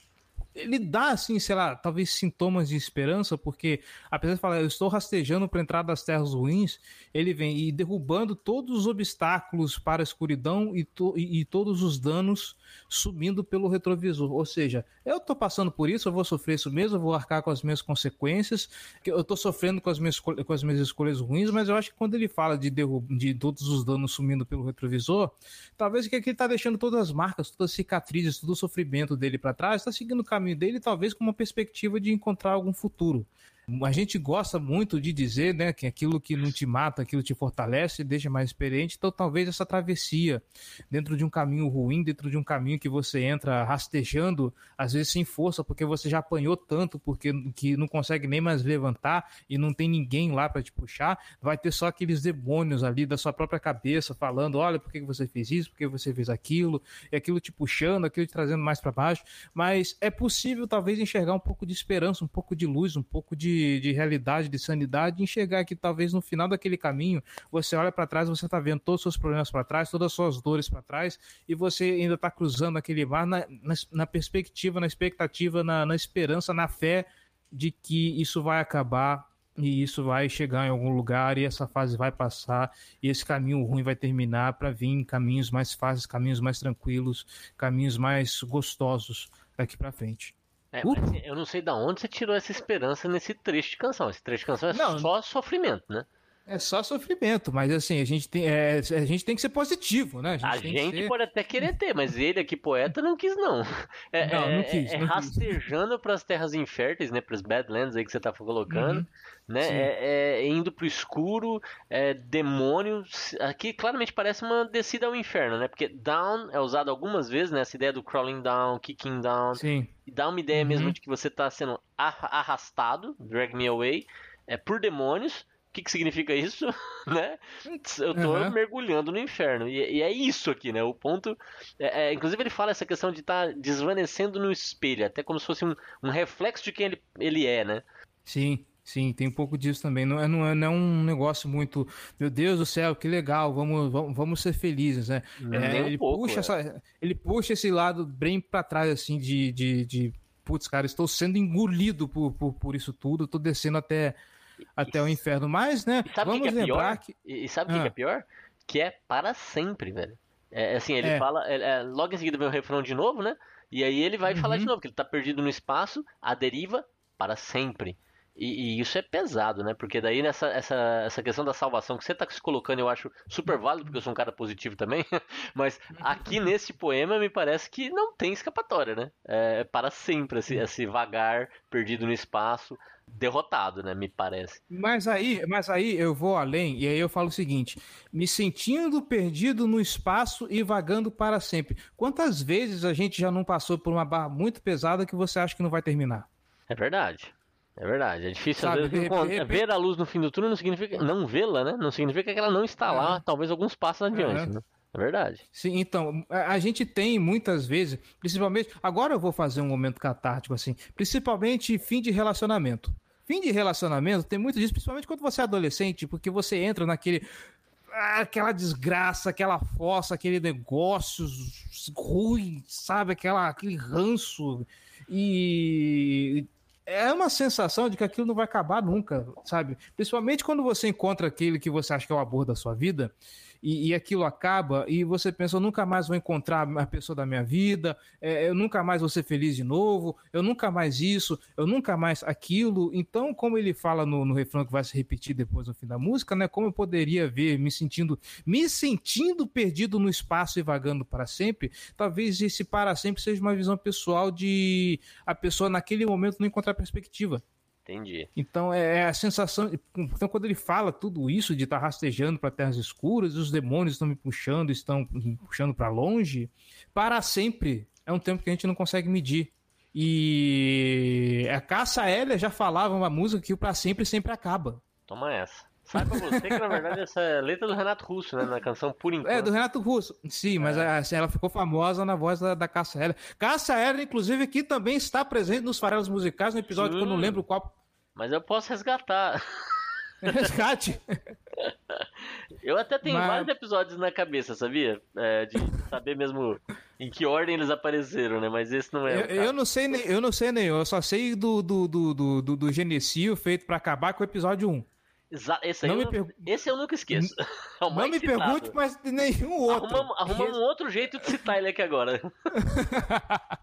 ele dá, assim, sei lá, talvez sintomas de esperança, porque apesar de falar, eu estou rastejando para entrar das terras ruins, ele vem e derrubando todos os obstáculos para a escuridão e, to, e, e todos os danos subindo pelo retrovisor. Ou seja, eu estou passando por isso, eu vou sofrer isso mesmo, eu vou arcar com as minhas consequências, eu estou sofrendo com as, minhas, com as minhas escolhas ruins, mas eu acho que quando ele fala de, de todos os danos sumindo pelo retrovisor, talvez que aqui ele está deixando todas as marcas, todas as cicatrizes, todo o sofrimento dele para trás, está seguindo o caminho dele, talvez com uma perspectiva de encontrar algum futuro. A gente gosta muito de dizer, né, que aquilo que não te mata, aquilo te fortalece, deixa mais experiente. Então, talvez essa travessia dentro de um caminho ruim, dentro de um caminho que você entra rastejando, às vezes sem força, porque você já apanhou tanto, porque que não consegue nem mais levantar e não tem ninguém lá para te puxar, vai ter só aqueles demônios ali da sua própria cabeça falando, olha, por que você fez isso, por que você fez aquilo, e aquilo te puxando, aquilo te trazendo mais para baixo. Mas é possível talvez enxergar um pouco de esperança, um pouco de luz, um pouco de de, realidade, de sanidade, enxergar que talvez no final daquele caminho você olha para trás, você está vendo todos os seus problemas para trás, todas as suas dores para trás, e você ainda está cruzando aquele mar na, na, na, perspectiva, na expectativa, na, na esperança, na fé de que isso vai acabar e isso vai chegar em algum lugar e essa fase vai passar e esse caminho ruim vai terminar para vir caminhos mais fáceis, caminhos mais tranquilos, caminhos mais gostosos daqui para frente. É, uh. eu não sei de onde você tirou essa esperança nesse trecho de canção. Esse trecho de canção é não, só sofrimento, né? É só sofrimento, mas assim, a gente tem, é, a gente tem que ser positivo, né? A gente, a gente ser... pode até querer ter, mas ele aqui, poeta, não quis, não. É, não, não é, quis. É, não rastejando para as terras inférteis, né? Para os Badlands aí que você tá colocando, uhum, né? É, é, indo pro escuro, é, demônio. Aqui claramente parece uma descida ao inferno, né? Porque down é usado algumas vezes, né? Essa ideia do crawling down, kicking down. Sim. E dá uma ideia uhum. mesmo de que você tá sendo arrastado, drag me away, é, por demônios o que, que significa isso? né? Eu tô uhum. mergulhando no inferno. E, e, é isso aqui, né? O ponto. É, é, inclusive, ele fala essa questão de estar tá desvanecendo no espelho, até como se fosse um, um reflexo de quem ele, ele é, né? Sim. Sim, tem um pouco disso também. Não é, não é, não é um negócio muito, meu Deus do céu, que legal, vamos, vamos, vamos ser felizes, né? É, um ele, pouco, puxa é. essa, ele puxa esse lado bem para trás, assim, de, de, de putz, cara, estou sendo engolido por, por, por isso tudo, estou descendo até até o inferno. Mas, né? Vamos que é lembrar pior? que. E, sabe o ah. que é pior? Que é para sempre, velho. É assim, ele é. fala. É, logo em seguida vem o refrão de novo, né? E aí ele vai uhum. falar de novo, que ele tá perdido no espaço, a deriva para sempre. E, e, isso é pesado, né? Porque daí nessa essa, essa questão da salvação que você está se colocando, eu acho super válido, porque eu sou um cara positivo também. Mas aqui nesse poema me parece que não tem escapatória, né? É para sempre esse, esse vagar perdido no espaço, derrotado, né? Me parece. Mas aí, mas aí eu vou além e aí eu falo o seguinte: me sentindo perdido no espaço e vagando para sempre. Quantas vezes a gente já não passou por uma barra muito pesada que você acha que não vai terminar? É verdade. É verdade, é difícil Sabe, vezes, repente... ver a luz no fim do túnel não significa não vê-la, né? Não significa que ela não está lá, é. talvez alguns passos adiante, é. né? É verdade. Sim, então, a gente tem muitas vezes, principalmente, agora eu vou fazer um momento catártico assim, principalmente fim de relacionamento. Fim de relacionamento tem muito disso, principalmente quando você é adolescente, porque você entra naquele aquela desgraça, aquela fossa, aquele negócio ruim, sabe? Aquela, aquele ranço. E é uma sensação de que aquilo não vai acabar nunca, sabe? Principalmente quando você encontra aquele que você acha que é o amor da sua vida e, e aquilo acaba e você pensa, eu nunca mais vou encontrar a pessoa da minha vida, é, eu nunca mais vou ser feliz de novo, eu nunca mais isso, eu nunca mais aquilo. Então, como ele fala no, no refrão que vai se repetir depois no fim da música, né? Como eu poderia ver me sentindo, me sentindo perdido no espaço e vagando para sempre, talvez esse para sempre seja uma visão pessoal de a pessoa naquele momento não encontrar perspectiva. Entendi. Então é, é a sensação. Então, quando ele fala tudo isso de estar tá rastejando para terras escuras, os demônios estão me puxando, estão me puxando para longe, para sempre é um tempo que a gente não consegue medir. E a Caça Hélia já falava uma música que o para sempre sempre acaba. Toma essa. Sabe pra você que, na verdade, essa é letra do Renato Russo, né? Na canção Por Enquanto. É, do Renato Russo. Sim, mas é. assim, ela ficou famosa na voz da, da Cássia Heller. Cássia Heller, inclusive, que também está presente nos farelos musicais, no episódio Sim. que eu não lembro qual. Mas eu posso resgatar. Resgate. Eu até tenho Mas... vários episódios na cabeça, sabia? É, de saber mesmo em que ordem eles apareceram, né? Mas esse não é. Eu, eu não sei nem, eu não sei nem, eu só sei do do, do, do, do, do Genecio feito para acabar com o episódio 1. Exa esse, não eu, per... esse eu nunca esqueço. É não me citado. pergunte, mas nenhum outro. Arrumamos, um outro jeito de citar ele aqui agora.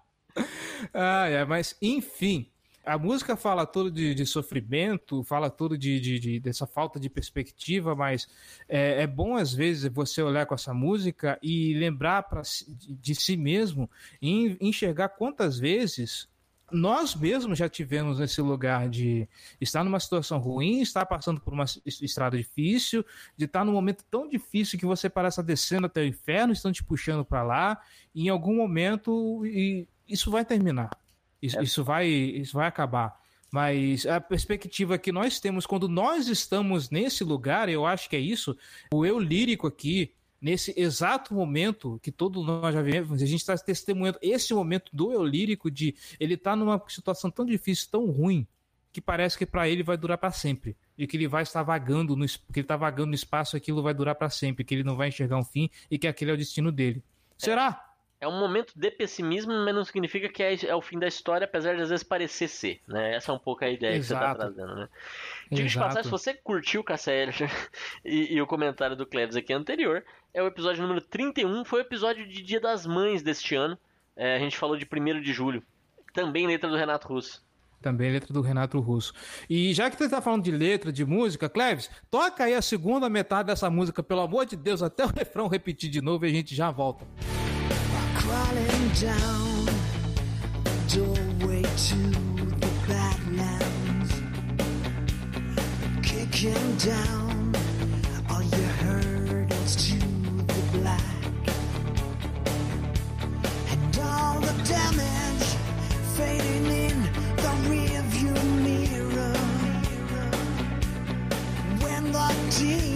ah, é, mas enfim. A música fala tudo de, de sofrimento, fala tudo de, de, de, dessa falta de perspectiva, mas é, é, bom às vezes você olhar com essa música e lembrar pra, de, de si mesmo e enxergar quantas vezes nós mesmos já tivemos nesse lugar de estar numa situação ruim, estar passando por uma estrada difícil, de estar num momento tão difícil que você parece descendo até o inferno, estão te puxando para lá, e em algum momento e isso vai terminar. Isso, é. isso, vai, isso vai acabar. Mas a perspectiva que nós temos quando nós estamos nesse lugar, eu acho que é isso. O eu lírico aqui, nesse exato momento que todos nós já vivemos, a gente está testemunhando esse momento do eu lírico de ele estar tá numa situação tão difícil, tão ruim, que parece que para ele vai durar para sempre, e que ele vai estar vagando no que ele está vagando no espaço, aquilo vai durar para sempre, que ele não vai enxergar um fim e que aquele é o destino dele. Será? É um momento de pessimismo, mas não significa que é, é, o fim da história, apesar de às vezes parecer ser, né? Essa é um pouco a ideia Exato. que você está trazendo, né? Diga de passar, se você curtiu o KCL e, e o comentário do Cleves aqui anterior, é o episódio número 31, foi o episódio de Dia das Mães deste ano. É, a gente falou de 1 de julho. Também letra do Renato Russo. Também letra do Renato Russo. E já que você está falando de letra, de música, Cleves, toca aí a segunda metade dessa música, pelo amor de Deus, até o refrão repetir de novo e a gente já volta. Crawling down. The doorway to the Badlands, kicking down all your hurdles to the black, and all the damage fading in the rearview mirror. When the demons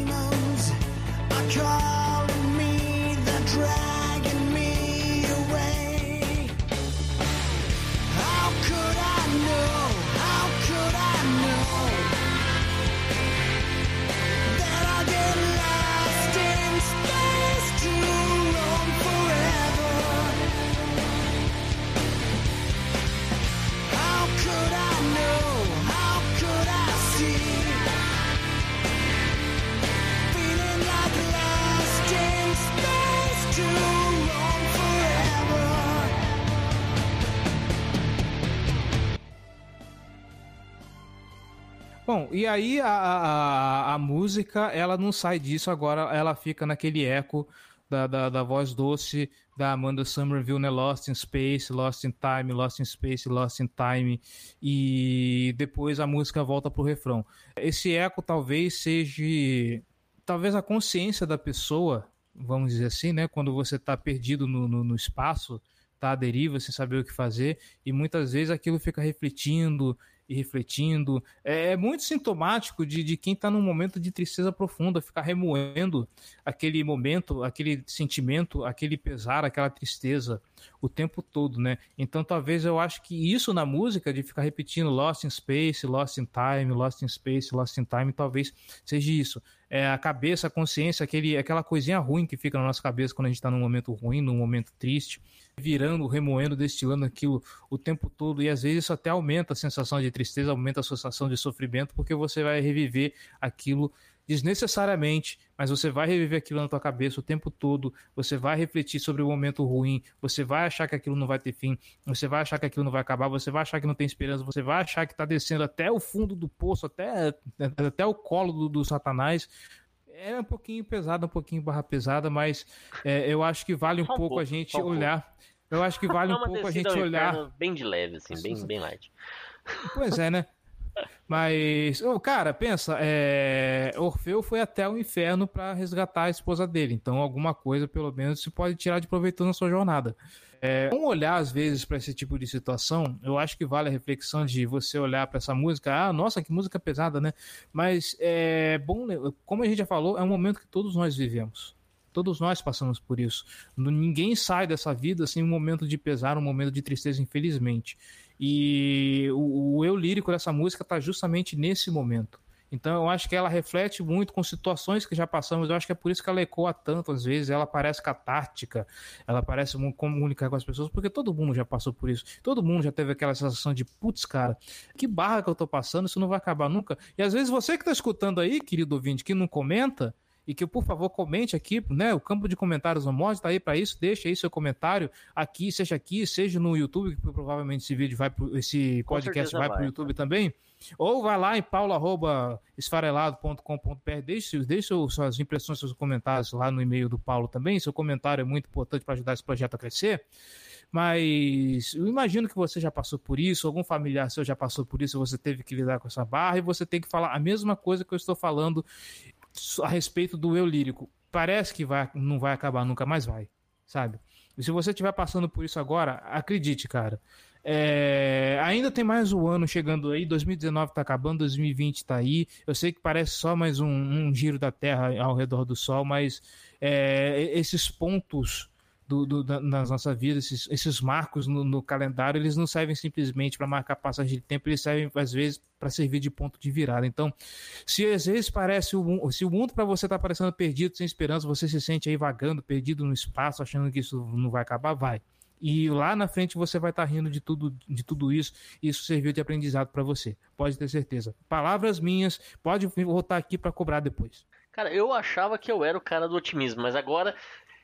Bom, e aí a, a, a, música, ela não sai disso agora, ela fica naquele eco da, da, da, voz doce da Amanda Somerville, né? Lost in Space, Lost in Time, Lost in Space, Lost in Time, e depois a música volta pro refrão. Esse eco talvez seja, talvez a consciência da pessoa, vamos dizer assim, né? Quando você está perdido no, no, no espaço, tá à deriva, sem saber o que fazer, e muitas vezes aquilo fica refletindo e refletindo. É, é muito sintomático de, de quem está num momento de tristeza profunda, ficar remoendo aquele momento, aquele sentimento, aquele pesar, aquela tristeza o tempo todo, né? Então talvez eu acho que isso na música, de ficar repetindo Lost in Space, Lost in Time, Lost in Space, Lost in Time, talvez seja isso. É a cabeça, a consciência, aquele, aquela coisinha ruim que fica na nossa cabeça quando a gente está num momento ruim, num momento triste virando, remoendo, destilando aquilo o tempo todo. E às vezes isso até aumenta a sensação de tristeza, aumenta a sensação de sofrimento, porque você vai reviver aquilo desnecessariamente, mas você vai reviver aquilo na tua cabeça o tempo todo, você vai refletir sobre o momento ruim, você vai achar que aquilo não vai ter fim, você vai achar que aquilo não vai acabar, você vai achar que não tem esperança, você vai achar que está descendo até o fundo do poço, até, até o colo do, do satanás, é um pouquinho pesada, um pouquinho barra pesada, mas é, eu acho que vale um, pouco, pouco, a gente olhar. Eu acho que vale um pouco a gente olhar. Bem de leve, assim, bem, bem light. Pois é, né? Mas, oh, cara, pensa, é... Orfeu foi até o inferno para resgatar a esposa dele. Então, alguma coisa, pelo menos, se pode tirar de proveito na sua jornada. É, um olhar, às vezes, para esse tipo de situação, eu acho que vale a reflexão de você olhar para essa música. Ah, nossa, que música pesada, né? Mas é bom, como a gente já falou, é um momento que todos nós vivemos. Todos nós passamos por isso. Ninguém sai dessa vida sem um momento de pesar, um momento de tristeza, infelizmente. E o, o eu lírico dessa música está justamente nesse momento. Então eu acho que ela reflete muito com situações que já passamos. Eu acho que é por isso que ela ecoa tanto às vezes. Ela parece catártica, ela parece comunicar com as pessoas, porque todo mundo já passou por isso. Todo mundo já teve aquela sensação de putz, cara, que barra que eu tô passando, isso não vai acabar nunca. E às vezes você que tá escutando aí, querido ouvinte, que não comenta, e que, por favor, comente aqui, né? O campo de comentários no mod está aí para isso. Deixa aí seu comentário aqui, seja aqui, seja no YouTube, que provavelmente esse vídeo vai pro, esse podcast vai para o YouTube também. Ou vai lá em paulo@esfarelado.com.br, deixe, deixe suas impressões, seus comentários lá no e-mail do Paulo também. Seu comentário é muito importante para ajudar esse projeto a crescer. Mas eu imagino que você já passou por isso, algum familiar seu já passou por isso, você teve que lidar com essa barra e você tem que falar a mesma coisa que eu estou falando a respeito do eu lírico. Parece que vai, não vai acabar nunca, mas vai, sabe? E se você estiver passando por isso agora, acredite, cara. É, ainda tem mais um ano chegando aí, 2019 está acabando, 2020 está aí. Eu sei que parece só mais um, um, giro da Terra ao redor do Sol, mas é, esses pontos do, do, da, nas nossas vidas, esses, esses marcos no, no, calendário, eles não servem simplesmente para marcar passagem de tempo, eles servem às vezes para servir de ponto de virada. Então, se às vezes parece o, se o mundo para você está parecendo perdido, sem esperança, você se sente aí vagando, perdido no espaço, achando que isso não vai acabar, vai. E lá na frente você vai estar tá rindo de tudo, de tudo isso. E isso serviu de aprendizado para você. Pode ter certeza. Palavras minhas, pode voltar aqui para cobrar depois. Cara, eu achava que eu era o cara do otimismo, mas agora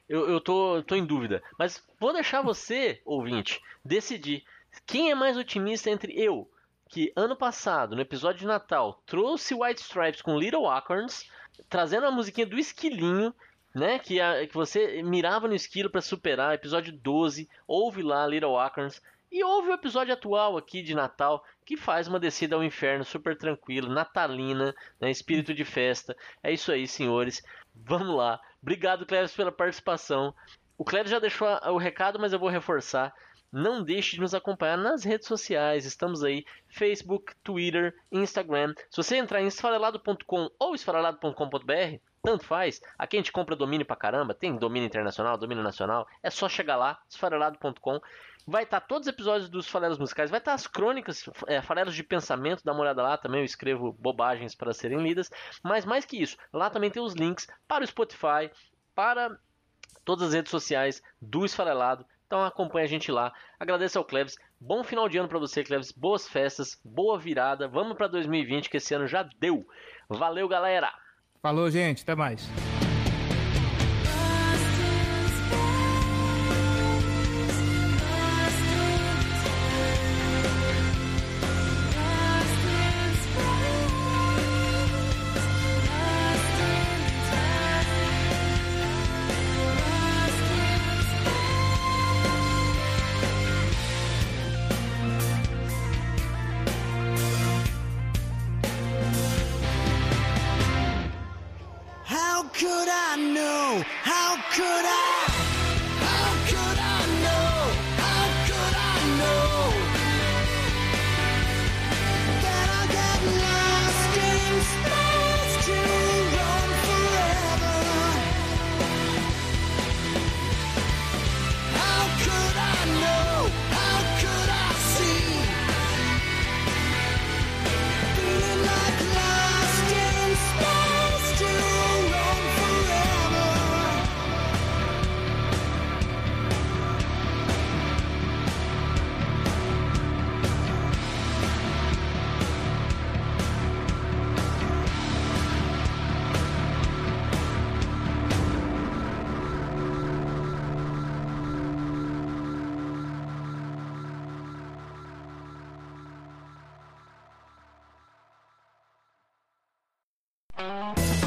eu, eu tô, tô em dúvida. Mas vou deixar você, ouvinte, decidir. Quem é mais otimista entre eu, que ano passado, no episódio de Natal, trouxe White Stripes com Little Acorns, trazendo a musiquinha do Esquilinho, né? Que, a, que você mirava no esquilo para superar, episódio 12, ouve lá Little Acorns. E houve o episódio atual aqui de Natal, que faz uma descida ao inferno super tranquila, natalina, né, espírito de festa. É isso aí, senhores. Vamos lá. Obrigado, Cléber, pela participação. O Cléber já deixou o recado, mas eu vou reforçar. Não deixe de nos acompanhar nas redes sociais. Estamos aí, Facebook, Twitter, Instagram. Se você entrar em esfarelado.com ou esfarelado.com.br, tanto faz. Aqui a gente compra domínio pra caramba, tem domínio internacional, domínio nacional. É só chegar lá, esfarelado.com. Vai estar tá todos os episódios dos Farelos Musicais, vai estar tá as crônicas, é, Farelos de Pensamento, dá uma olhada lá também, eu escrevo bobagens para serem lidas. Mas mais que isso, lá também tem os links para o Spotify, para todas as redes sociais do Esfarelado. Então acompanha a gente lá. Agradeço ao Cleves. Bom final de ano para você, Cleves. Boas festas, boa virada. Vamos para 2020 que esse ano já deu. Valeu, galera. Falou, gente. Até mais.